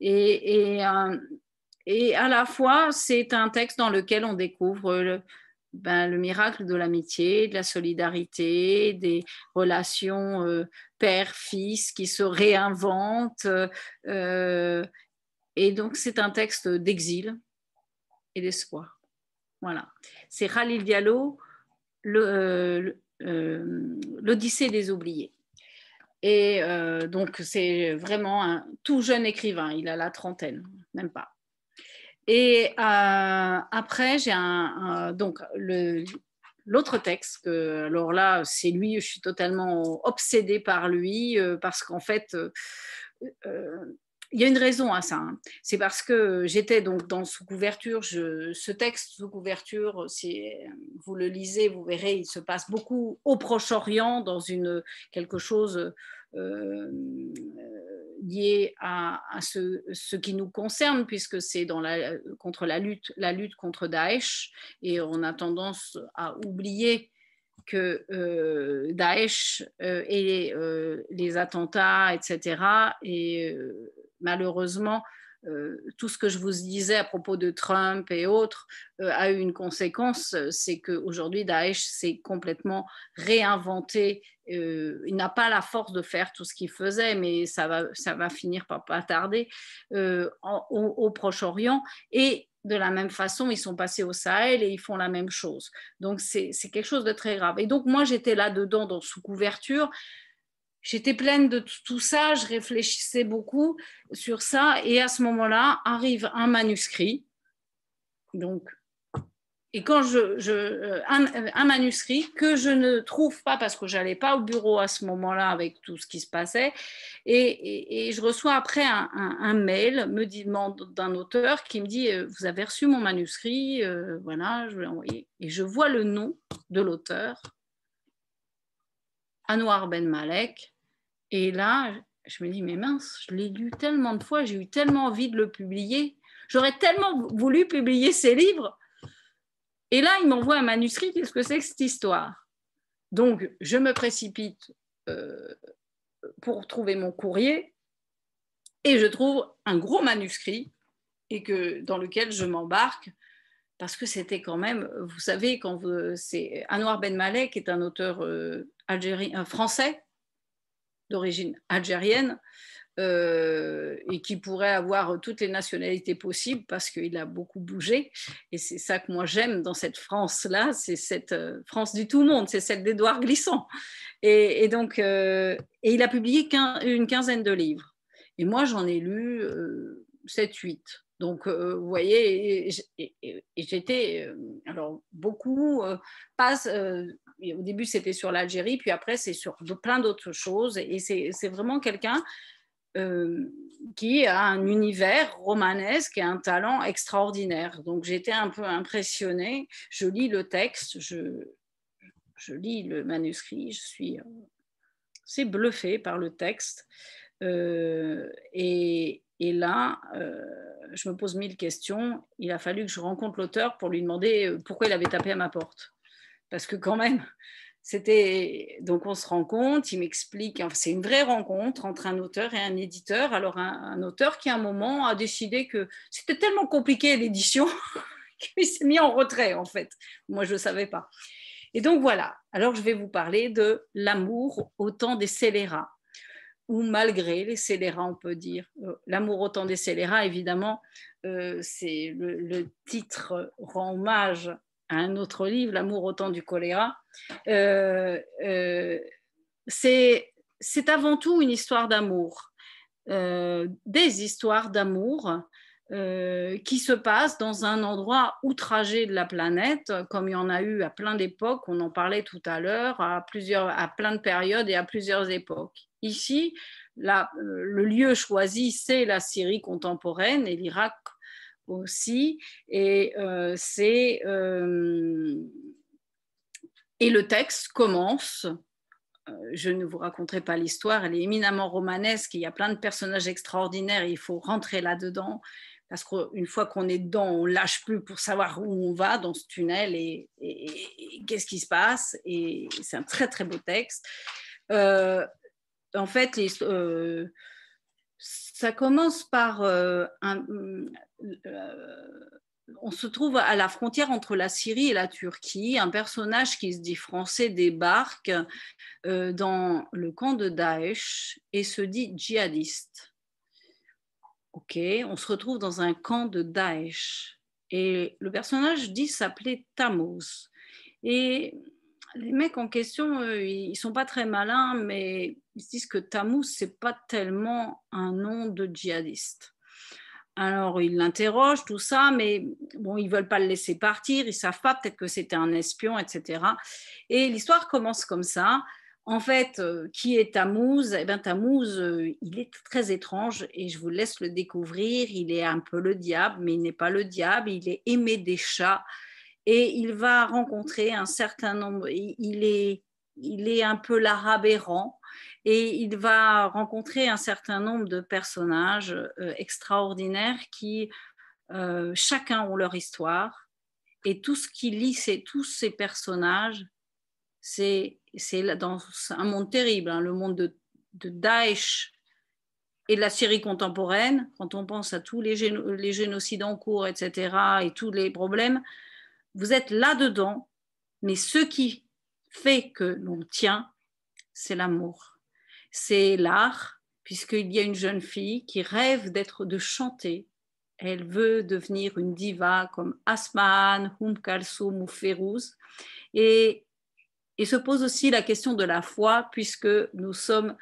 Et, et et à la fois, c'est un texte dans lequel on découvre le, ben, le miracle de l'amitié, de la solidarité, des relations euh, père-fils qui se réinventent. Euh, et donc, c'est un texte d'exil et d'espoir. Voilà. C'est Khalil Diallo, euh, l'Odyssée des oubliés. Et donc, c'est vraiment un tout jeune écrivain. Il a la trentaine, même pas. Et euh, après, j'ai un, donc l'autre texte alors là c'est lui je suis totalement obsédée par lui euh, parce qu'en fait euh, il y a une raison à ça hein. c'est parce que j'étais donc dans sous couverture ce texte sous couverture si vous le lisez vous verrez il se passe beaucoup au Proche-Orient dans une quelque chose lié à, ce, qui nous concerne, puisque c'est contre la lutte, la lutte contre Daesh, et on a tendance à oublier que euh, Daesh euh, et euh, les attentats, etc., et malheureusement, tout ce que je vous disais à propos de Trump et autres a eu une conséquence, c'est qu'aujourd'hui Daesh s'est complètement réinventé euh, il n'a pas la force de faire tout ce qu'il faisait, mais ça va, ça va finir par pas tarder euh, au, Proche-Orient. Et de la même façon, ils sont passés au Sahel et ils font la même chose. Donc, c'est quelque chose de très grave. Et donc, moi, j'étais là-dedans, dans sous couverture. J'étais pleine de tout ça, je réfléchissais beaucoup sur ça. Et à ce moment-là, arrive un manuscrit. Donc, et quand je, je euh, un, manuscrit que je ne trouve pas parce que j'allais pas au bureau à ce moment-là avec tout ce qui se passait, et, et, je reçois après un, un, mail me demande d'un auteur qui me dit euh, vous avez reçu mon manuscrit, euh, voilà, je vais l'envoyer, et je vois le nom de l'auteur, Anwar Ben Malek, Et là, je me dis, mais mince, je l'ai lu tellement de fois, j'ai eu tellement envie de le publier. J'aurais tellement voulu publier ces livres. Et là, il m'envoie un manuscrit, qu'est-ce que c'est que cette histoire? Donc, je me précipite euh, pour trouver mon courrier et je trouve un gros manuscrit et que, dans lequel je m'embarque parce que c'était quand même, vous savez, quand c'est Anwar Ben Malek, qui est un auteur euh, algérien, français d'origine algérienne, euh, et qui pourrait avoir toutes les nationalités possibles parce qu'il a beaucoup bougé. Et c'est ça que moi j'aime dans cette France-là, c'est cette euh, France du tout monde, c'est celle d'Édouard Glissant. Et, donc, et il a publié une quinzaine de livres. Et moi, j'en ai lu 7-8. Donc, euh, vous voyez, j'étais, euh, alors beaucoup euh, au début c'était sur l'Algérie, puis après c'est sur plein d'autres choses, et c'est vraiment quelqu'un qui a un univers romanesque et un talent extraordinaire. Donc j'étais un peu impressionnée, je lis le texte, je, lis le manuscrit, je suis assez bluffée par le texte. et, et là, euh, je me pose mille questions. Il a fallu que je rencontre l'auteur pour lui demander euh, pourquoi il avait tapé à ma porte. Parce que quand même, c'était... Donc on se rencontre, il m'explique, c'est une vraie rencontre entre un auteur et un éditeur. Alors un, auteur qui à un moment a décidé que c'était tellement compliqué l'édition qu'il s'est mis en retrait en fait. Moi je ne savais pas. Et donc voilà, alors je vais vous parler de l'amour au temps des scélérats ou malgré les scélérats, on peut dire. Euh, l'amour autant des scélérats, évidemment, euh, c'est le, titre rend hommage un autre livre, L'amour autant du choléra. Euh, c'est avant tout une histoire d'amour, des histoires d'amour qui se passent dans un endroit outragé de la planète, comme il y en a eu à plein d'époques, on en parlait tout à l'heure, à, à plein de périodes et à plusieurs époques. Ici, euh, le lieu choisi, c'est la Syrie contemporaine et l'Irak aussi. Et, euh, euh, et le texte commence je ne vous raconterai pas l'histoire, elle est éminemment romanesque, il y a plein de personnages extraordinaires, il faut rentrer là-dedans, parce qu'une fois qu'on est dedans, on lâche plus pour savoir où on va dans ce tunnel et, qu'est-ce qui se passe. Et c'est un très très beau texte en fait, euh, ça commence par euh, un, euh, on se trouve à la frontière entre la Syrie et la Turquie. Un personnage qui se dit français débarque dans le camp de Daesh et se dit djihadiste. Ok, on se retrouve dans un camp de Daesh et le personnage dit s'appeler Tammuz. Et les mecs en question, ils sont pas très malins, mais ils se disent que Tammuz, c'est pas tellement un nom de djihadiste. Alors, ils l'interrogent, tout ça, mais bon, ils veulent pas le laisser partir, ils savent pas, peut-être que c'était un espion, etc. Et l'histoire commence comme ça. En fait, euh, qui est Tammuz? Eh bien, Tammuz, euh, il est très étrange et je vous laisse le découvrir. Il est un peu le diable, mais il n'est pas le diable. Il est aimé des chats et il va rencontrer un certain nombre. Il est, il est un peu l'arabe errant et il va rencontrer un certain nombre de personnages euh, extraordinaires qui euh, chacun ont leur histoire. Et tout ce qui lie tous ces personnages c'est dans un monde terrible hein, le monde de, Daesh et de la Syrie contemporaine. Quand on pense à tous les génocides en cours etc et tous les problèmes vous êtes là-dedans, mais ce qui fait que l'on tient, c'est l'amour. C'est l'art, puisqu'il y a une jeune fille qui rêve d'être, de chanter. Elle veut devenir une diva comme Asman, Hum Kalsoum ou Férouz. Et, et se pose aussi la question de la foi, puisque nous sommes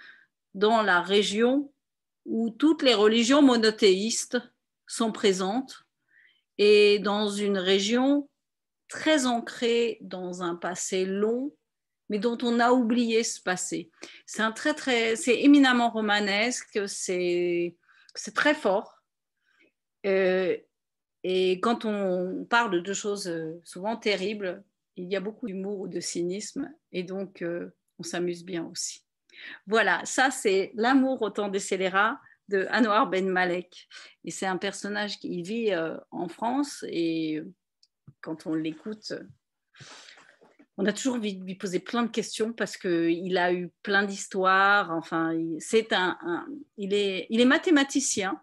dans la région où toutes les religions monothéistes sont présentes et dans une région très ancré dans un passé long, mais dont on a oublié ce passé. C'est un très très, c'est éminemment romanesque, c'est c'est très fort. Euh, et quand on parle de choses euh, souvent terribles, il y a beaucoup d'humour ou de cynisme, et donc euh, on s'amuse bien aussi. Voilà, ça c'est L'amour au temps des scélérats de Anwar Ben Malek. Et c'est un personnage qui vit en France et quand on l'écoute, on a toujours envie de lui poser plein de questions parce qu'il a eu plein d'histoires. Enfin, c'est un, il, est, il est mathématicien,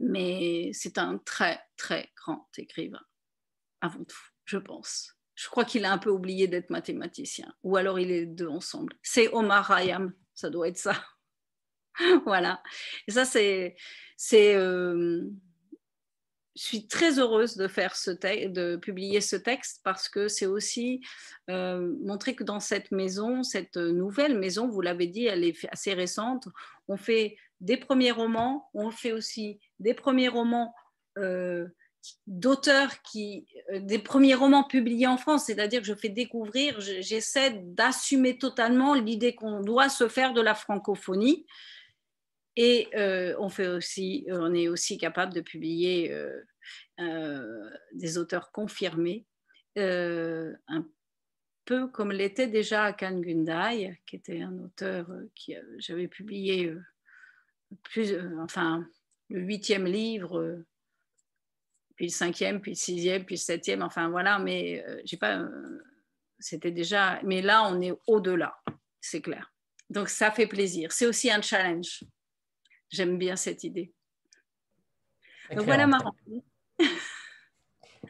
mais c'est un très, très grand écrivain, avant tout, je pense. Je crois qu'il a un peu oublié d'être mathématicien, ou alors il est deux ensemble. C'est Omar Hayam, ça doit être ça. voilà. Et ça, c'est. euh, suis très heureuse de, faire ce de publier ce texte parce que c'est aussi euh, montrer que dans cette maison, cette nouvelle maison, vous l'avez dit, elle est assez récente, on fait des premiers romans, on fait aussi des premiers romans euh, d'auteurs qui, des premiers romans publiés en France, c'est-à-dire que je fais découvrir, j'essaie d'assumer totalement l'idée qu'on doit se faire de la francophonie. Et euh, on, est aussi capable de publier euh, euh, des auteurs confirmés, un peu comme l'était déjà Kan Gundai, qui était un auteur qui j'avais publié plus, enfin, le huitième livre, puis le cinquième, puis le sixième, puis le septième, enfin voilà, mais j'ai pas, c'était déjà, mais là on est au-delà, c'est clair. Donc ça fait plaisir. C'est aussi un challenge. J'aime bien cette idée. Donc voilà ma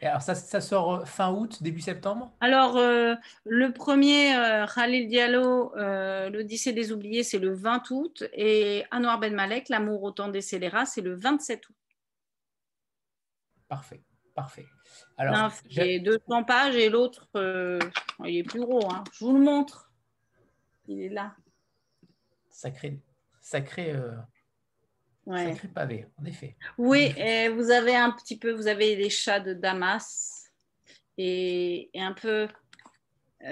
alors ça, ça, sort fin août, début septembre? Alors euh, le premier, euh, Khalil Diallo, euh, l'Odyssée des oubliés, c'est le 20 août et Anwar Ben Malek, L'amour au temps des scélérats, c'est le 27 août. Parfait, parfait. Alors, j'ai 200 pages et l'autre, il est plus gros. Hein. Je vous le montre. Il est là. Sacré, sacré Ouais. Sacré pavé, en effet. Oui, et vous avez un petit peu, vous avez les chats de Damas et, un peu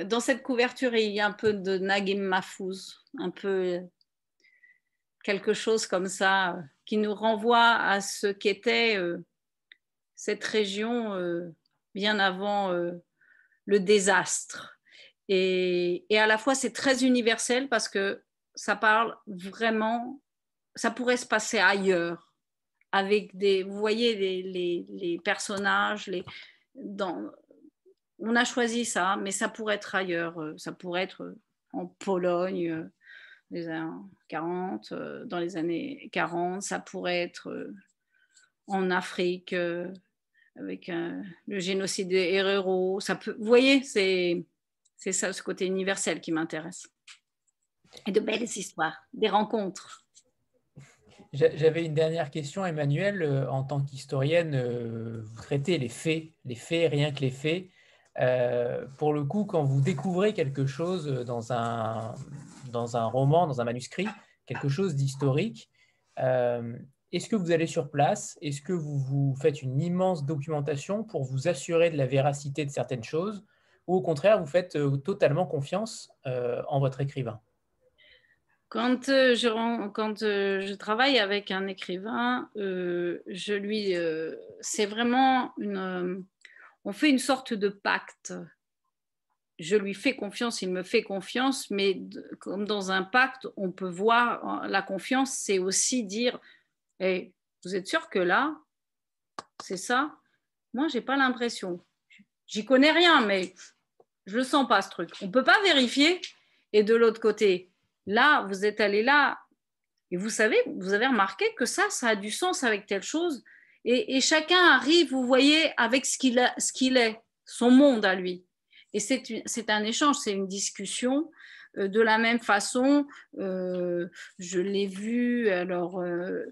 dans cette couverture, il y a un peu de Nagim Mahfouz, un peu quelque chose comme ça qui nous renvoie à ce qu'était euh, cette région euh, bien avant euh, le désastre. Et, et, à la fois, c'est très universel parce que ça parle vraiment ça pourrait se passer ailleurs, avec des, vous voyez les, personnages, les, on a choisi ça, mais ça pourrait être ailleurs, ça pourrait être en Pologne, les années 40, dans les années 40, ça pourrait être en Afrique, avec le génocide des Herero, ça peut, vous voyez, c'est, c'est ça, ce côté universel qui m'intéresse. Et de belles histoires, des rencontres. J'avais une dernière question, Emmanuel. Euh, en tant qu'historienne, euh, vous traitez les faits, les faits, rien que les faits. Euh, pour le coup, quand vous découvrez quelque chose dans un, dans un roman, dans un manuscrit, quelque chose d'historique, est-ce que vous allez sur place? Est-ce que vous, vous faites une immense documentation pour vous assurer de la véracité de certaines choses? Ou au contraire, vous faites totalement confiance en votre écrivain? Quand, euh, je, quand euh, je travaille avec un écrivain, euh, je lui, c'est vraiment une, on fait une sorte de pacte. Je lui fais confiance, il me fait confiance, mais comme dans un pacte, on peut voir la confiance, c'est aussi dire, hey, vous êtes sûr que là, c'est ça? Moi, j'ai pas l'impression. J'y connais rien, mais je le sens pas ce truc. On peut pas vérifier. Et de l'autre côté, Là, vous êtes allé là et vous savez, vous avez remarqué que ça, ça a du sens avec telle chose. Et, chacun arrive, vous voyez, avec ce qu'il qu'il est, son monde à lui. Et c'est un échange, c'est une discussion. Euh, de la même façon, euh, je l'ai vu, alors euh,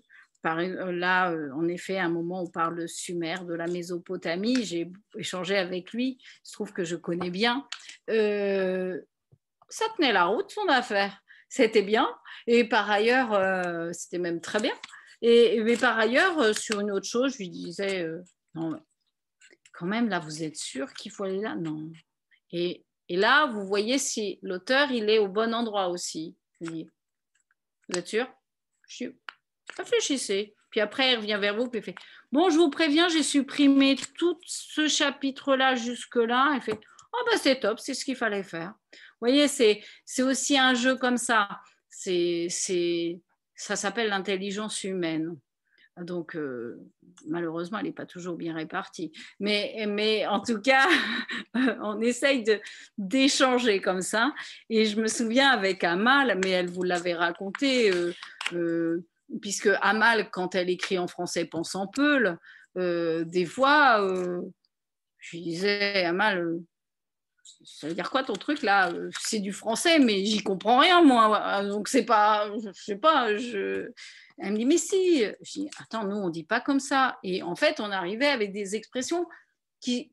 là, en effet, à un moment, on parle de Sumer, de la Mésopotamie, j'ai échangé avec lui, il se trouve que je connais bien. ça tenait la route, son affaire c'était bien. Et par ailleurs, euh, c'était même très bien. Et, mais par ailleurs, euh, sur une autre chose, je lui disais, euh, non, quand même, là, vous êtes sûr qu'il faut aller là? Non. Et, là, vous voyez si l'auteur, il est au bon endroit aussi. vous êtes sûr? Je Réfléchissez. Puis après, il revient vers vous, puis il fait, bon, je vous préviens, j'ai supprimé tout ce chapitre-là jusque-là. Il fait, oh, bah, c'est top, c'est ce qu'il fallait faire voyez, c'est aussi un jeu comme ça. c'est, ça s'appelle l'intelligence humaine. Donc, euh, malheureusement, elle n'est pas toujours bien répartie. Mais, mais en tout cas, on essaye d'échanger comme ça. Et je me souviens avec Amal, mais elle vous l'avait raconté, euh, euh, puisque Amal, quand elle écrit en français, pense en peul, des fois, je disais, Amal, ça veut dire quoi ton truc là? C'est du français, mais j'y comprends rien moi. Donc c'est pas, je sais pas, je elle me dit, mais si. Je dis, attends, nous, on dit pas comme ça. Et en fait, on arrivait avec des expressions qui...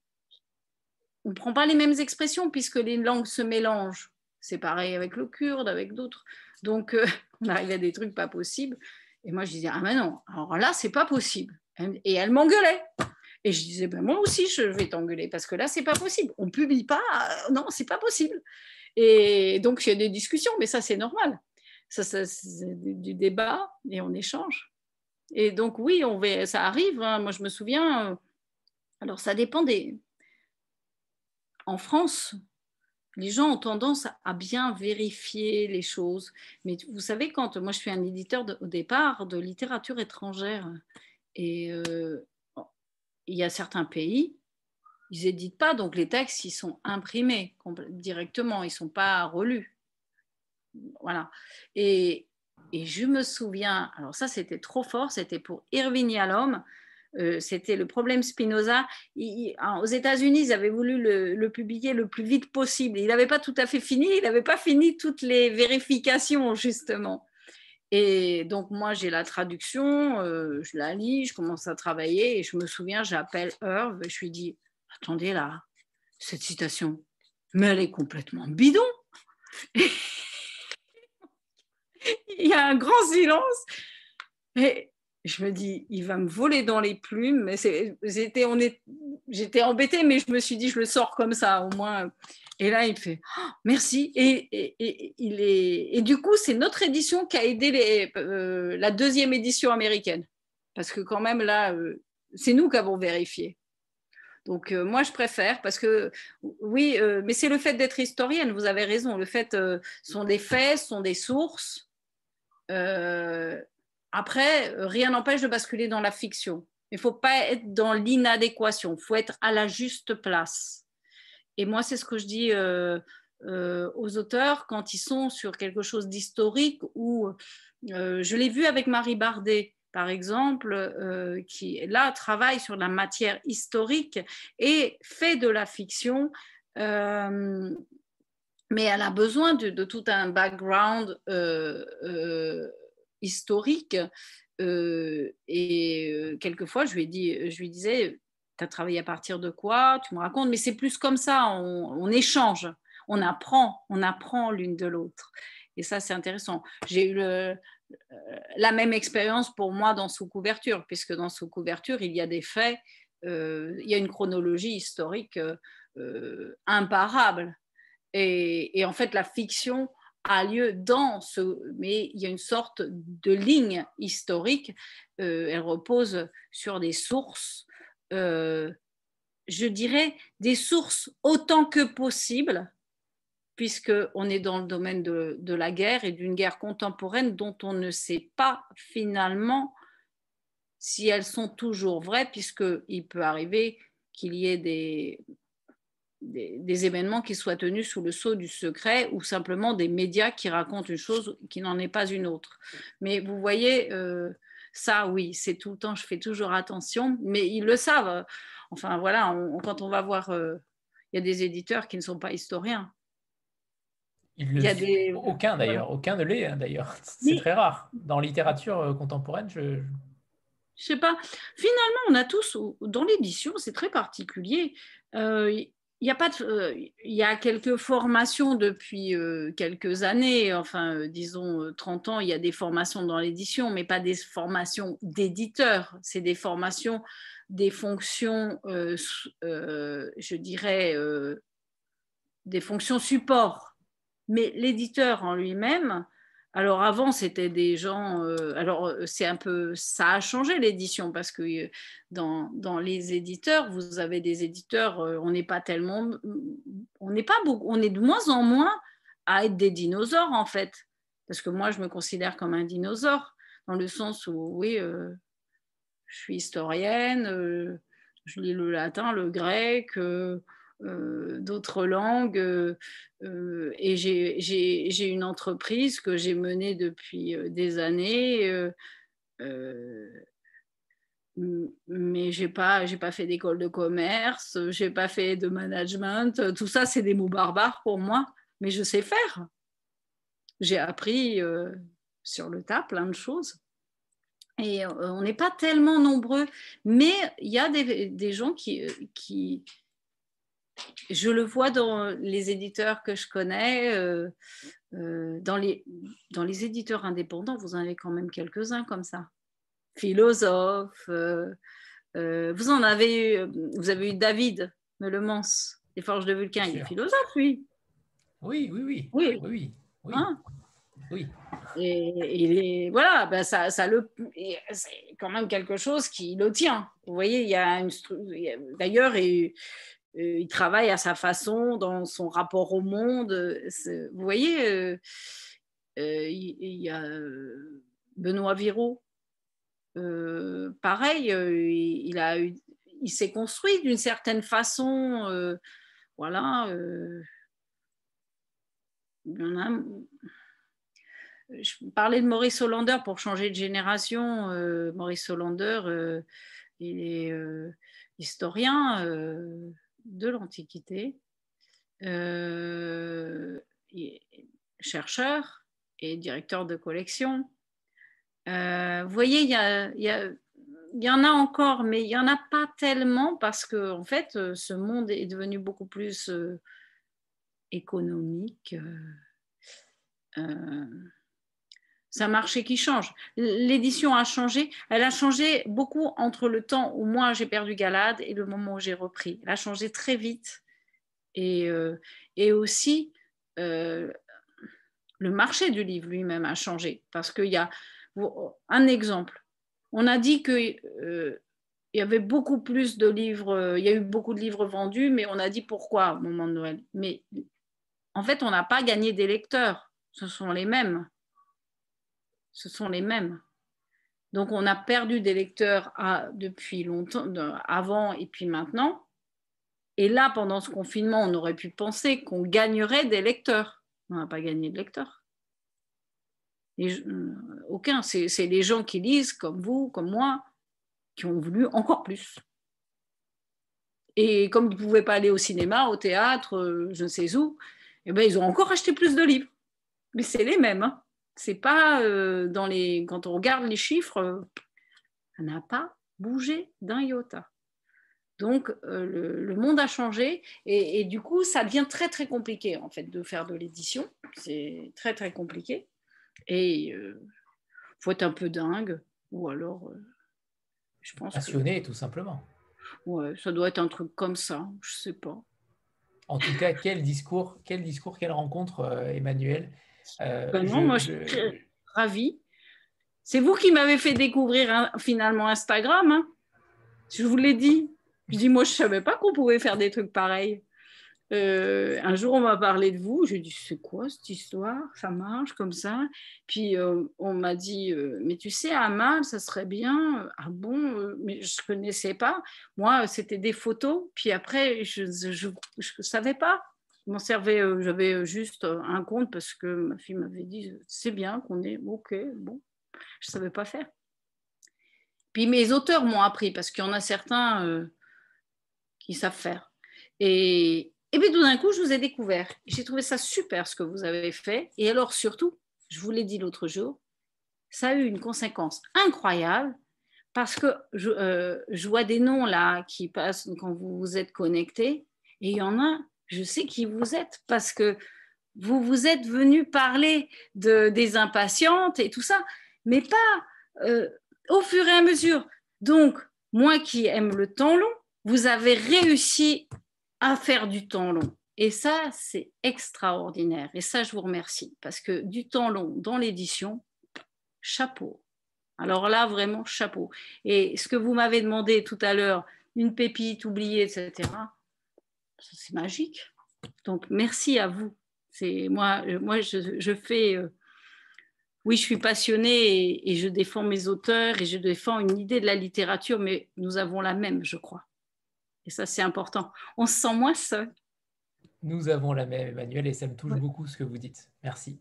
On prend pas les mêmes expressions puisque les langues se mélangent. C'est pareil avec le kurde, avec d'autres. Donc, euh, on arrivait à des trucs pas possibles. Et moi, je disais, ah mais non, alors là, c'est pas possible. Et elle m'engueulait. Et je disais, ben moi aussi, je vais t'engueuler parce que là, c'est pas possible. On publie pas, euh, non, c'est pas possible. Et donc, il y a des discussions, mais ça, c'est normal ça, c'est du débat et on échange. Et donc oui, on ça arrive. Hein. Moi, je me souviens. Euh, alors, ça dépend des. En France, les gens ont tendance à bien vérifier les choses. Mais vous savez, quand moi, je suis un éditeur au départ de littérature étrangère, et euh, il y a certains pays, ils n'éditent pas, donc les textes, ils sont imprimés directement, ils ne sont pas relus voilà. Et, je me souviens, alors ça c'était trop fort, c'était pour Irving Yalom, euh, c'était le problème Spinoza. aux États-Unis, ils avaient voulu le, publier le plus vite possible. Il n'avait pas tout à fait fini, il n'avait pas fini toutes les vérifications, justement. Et donc, moi, j'ai la traduction, euh, je la lis, je commence à travailler, et je me souviens, j'appelle Irv, et je lui dis Attendez là, cette citation, mais elle est complètement bidon. il y a un grand silence. Et je me dis, il va me voler dans les plumes. J'étais embêtée, mais je me suis dit, je le sors comme ça, au moins. Et là, il fait oh, merci. Et, il est, et du coup, c'est notre édition qui a aidé euh, la deuxième édition américaine. Parce que quand même, là, euh, c'est nous qui avons vérifié. Donc euh, moi, je préfère parce que oui, mais c'est le fait d'être historienne, vous avez raison. Le fait sont des faits, sont des sources. Après, rien n'empêche de basculer dans la fiction. Il ne faut pas être dans l'inadéquation, il faut être à la juste place. Et moi, c'est ce que je dis euh, euh, aux auteurs quand ils sont sur quelque chose d'historique ou je l'ai vu avec Marie Bardet, par exemple, qui là travaille sur la matière historique et fait de la fiction mais elle a besoin de, tout un background euh, euh, historique. Euh, et quelquefois, je lui disais, tu as travaillé à partir de quoi? Tu me racontes, mais c'est plus comme ça, on, échange, on apprend, on apprend l'une de l'autre. Et ça, c'est intéressant. J'ai eu la même expérience pour moi dans sous-couverture, puisque dans sous-couverture, il y a des faits, il y a une chronologie historique imparable. Et, en fait, la fiction a lieu dans ce... Mais il y a une sorte de ligne historique. Euh, elle repose sur des sources, euh, je dirais des sources autant que possible, puisqu'on est dans le domaine de, de la guerre et d'une guerre contemporaine dont on ne sait pas finalement si elles sont toujours vraies, puisqu'il peut arriver qu'il y ait des, des, événements qui soient tenus sous le sceau du secret ou simplement des médias qui racontent une chose qui n'en est pas une autre. Mais vous voyez, euh, ça, oui, c'est tout le temps, je fais toujours attention, mais ils le savent. Enfin, voilà, quand on va voir, euh, il y a des éditeurs qui ne sont pas historiens. Il, y a des... Aucun d'ailleurs, aucun ne l'est hein, d'ailleurs. C'est très rare. Dans la littérature euh, contemporaine, je, je sais pas. Finalement, on a tous, dans l'édition, c'est très particulier il y a pas euh, il y a quelques formations depuis euh, quelques années, enfin euh, disons 30 ans, il y a des formations dans l'édition, mais pas des formations d'éditeurs, c'est des formations des fonctions, je dirais, des fonctions support. Mais l'éditeur en lui-même, alors avant, c'était des gens. Euh, alors euh, c'est un peu, ça a changé l'édition parce que euh, dans, dans, les éditeurs, vous avez des éditeurs. on n'est pas tellement, on n'est pas beaucoup, on est de moins en moins à être des dinosaures en fait. Parce que moi, je me considère comme un dinosaure, dans le sens où, oui, je suis historienne, je lis le latin, le grec, d'autres langues, et j'ai une entreprise que j'ai menée depuis des années mais j'ai pas j'ai pas fait d'école de commerce, j'ai pas fait de management, tout ça c'est des mots barbares pour moi, mais je sais faire. J'ai appris euh, sur le tas plein de choses. Et euh, on n'est pas tellement nombreux, mais il y a des, gens qui, euh, qui, je le vois dans les éditeurs que je connais, dans, les, dans les éditeurs indépendants, vous en avez quand même quelques-uns comme ça philosophe. Euh, euh, vous en avez eu, vous avez eu David Meulemans, des Forges de Vulcain, il est philosophe, lui. Oui, oui, oui. Oui, oui. oui. Hein oui. Et, il est, voilà, ben ça, ça le, c'est quand même quelque chose qui le tient. Vous voyez, il y a une, d'ailleurs, il, euh, il travaille à sa façon dans son rapport au monde. Vous voyez, il, il, y a Benoît Viraud, euh, pareil, euh, il, s'est construit d'une certaine façon. Euh, voilà. je parlais de Maurice Hollander pour changer de génération. Maurice Hollander, il est historien de l'Antiquité, chercheur et directeur de collection. Euh, vous voyez, il y, y, en a encore, mais il n'y en a pas tellement parce que, en fait, euh, ce monde est devenu beaucoup plus euh, économique. Un marché qui change. L'édition a changé. Elle a changé beaucoup entre le temps où moi j'ai perdu Galade et le moment où j'ai repris. Elle a changé très vite. Et, et aussi, le marché du livre lui-même a changé parce qu'il y a un exemple. On a dit qu'il euh, y avait beaucoup plus de livres, euh, il y a eu beaucoup de livres vendus, mais on a dit pourquoi au moment de Noël? Mais en fait, on n'a pas gagné des lecteurs. Ce sont les mêmes. Ce sont les mêmes. Donc, on a perdu des lecteurs depuis longtemps, avant et puis maintenant. Et là, pendant ce confinement, on aurait pu penser qu'on gagnerait des lecteurs. On n'a pas gagné de lecteurs. Euh, aucun, c'est les gens qui lisent, comme vous, comme moi, qui ont voulu encore plus. Et comme ils ne pouvaient pas aller au cinéma, au théâtre, euh, je ne sais où, eh ben, ils ont encore acheté plus de livres. Mais c'est les mêmes. Hein. C'est pas euh, dans les. Quand on regarde les chiffres, ça n'a pas bougé d'un iota. Donc le, monde a changé et, et, du coup ça devient très très compliqué en fait de faire de l'édition. C'est très très compliqué. Et il euh, faut être un peu dingue, ou alors, euh, je pense. Passionné, tout simplement. Ouais, ça doit être un truc comme ça, je sais pas. En tout cas, quel discours, quel discours, quelle rencontre, euh. Ben non, moi, je suis ravie. C'est vous qui m'avez fait découvrir hein, finalement Instagram. Hein. Je vous l'ai dit. Je dis, moi, je ne savais pas qu'on pouvait faire des trucs pareils. Euh, un jour, on m'a parlé de vous. J'ai dit, c'est quoi cette histoire? Ça marche comme ça? Puis euh, on m'a dit, euh, mais tu sais, Amal, ça serait bien. Ah bon? Mais je ne connaissais pas. Moi, c'était des photos. Puis après, je ne savais pas. Je m'en servais, j'avais juste un compte parce que ma fille m'avait dit, c'est bien qu'on est OK. Bon, je ne savais pas faire. Puis mes auteurs m'ont appris parce qu'il y en a certains qui savent faire. Et, et puis tout d'un coup, je vous ai découvert. J'ai trouvé ça super ce que vous avez fait. Et alors surtout, je vous l'ai dit l'autre jour, ça a eu une conséquence incroyable parce que je, euh, vois des noms là qui passent quand vous vous êtes connectés. Et il y en a, je sais qui vous êtes parce que vous vous êtes venu parler de, des impatientes et tout ça, mais pas euh, au fur et à mesure. Donc, moi qui aime le temps long, vous avez réussi à faire du temps long. Et ça, c'est extraordinaire. Et ça, je vous remercie. Parce que du temps long dans l'édition, chapeau. Alors là, vraiment, chapeau. Et ce que vous m'avez demandé tout à l'heure, une pépite oubliée, etc., c'est magique. Donc, merci à vous. C'est moi, moi je, fais, euh, oui, je suis passionnée et, je défends mes auteurs et je défends une idée de la littérature, mais nous avons la même, je crois. Et ça, c'est important. On se sent moins seul. Nous avons la même, Emmanuel, et ça me touche beaucoup ce que vous dites. Merci.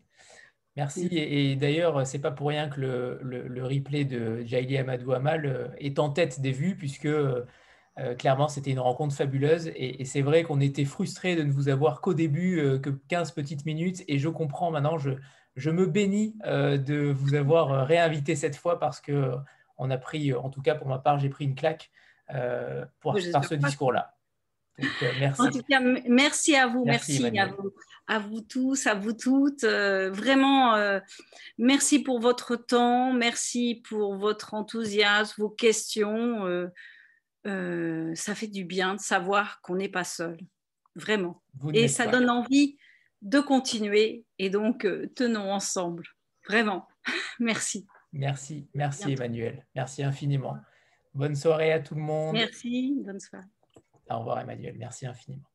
Merci. Et, d'ailleurs, c'est pas pour rien que le, replay de Jaili Amadou Amal euh, est en tête des vues, puisque euh, clairement, c'était une rencontre fabuleuse. Et, c'est vrai qu'on était frustrés de ne vous avoir qu'au début, euh, que 15 petites minutes. Et je comprends maintenant, je, je me bénis de vous avoir réinvité cette fois parce que on a pris, en tout cas pour ma part, j'ai pris une claque pour, par ce discours-là. merci. En tout cas, merci à vous, merci, à vous à vous tous, à vous toutes. Euh, vraiment, euh, merci pour votre temps, merci pour votre enthousiasme, vos questions. Euh, ça fait du bien de savoir qu'on n'est pas seul, vraiment. et ça donne envie de continuer. Et donc, tenons ensemble, vraiment. merci. Merci, merci Emmanuel. Merci infiniment. Bonne soirée à tout le monde. Merci, bonne soirée. Au revoir Emmanuel, merci infiniment.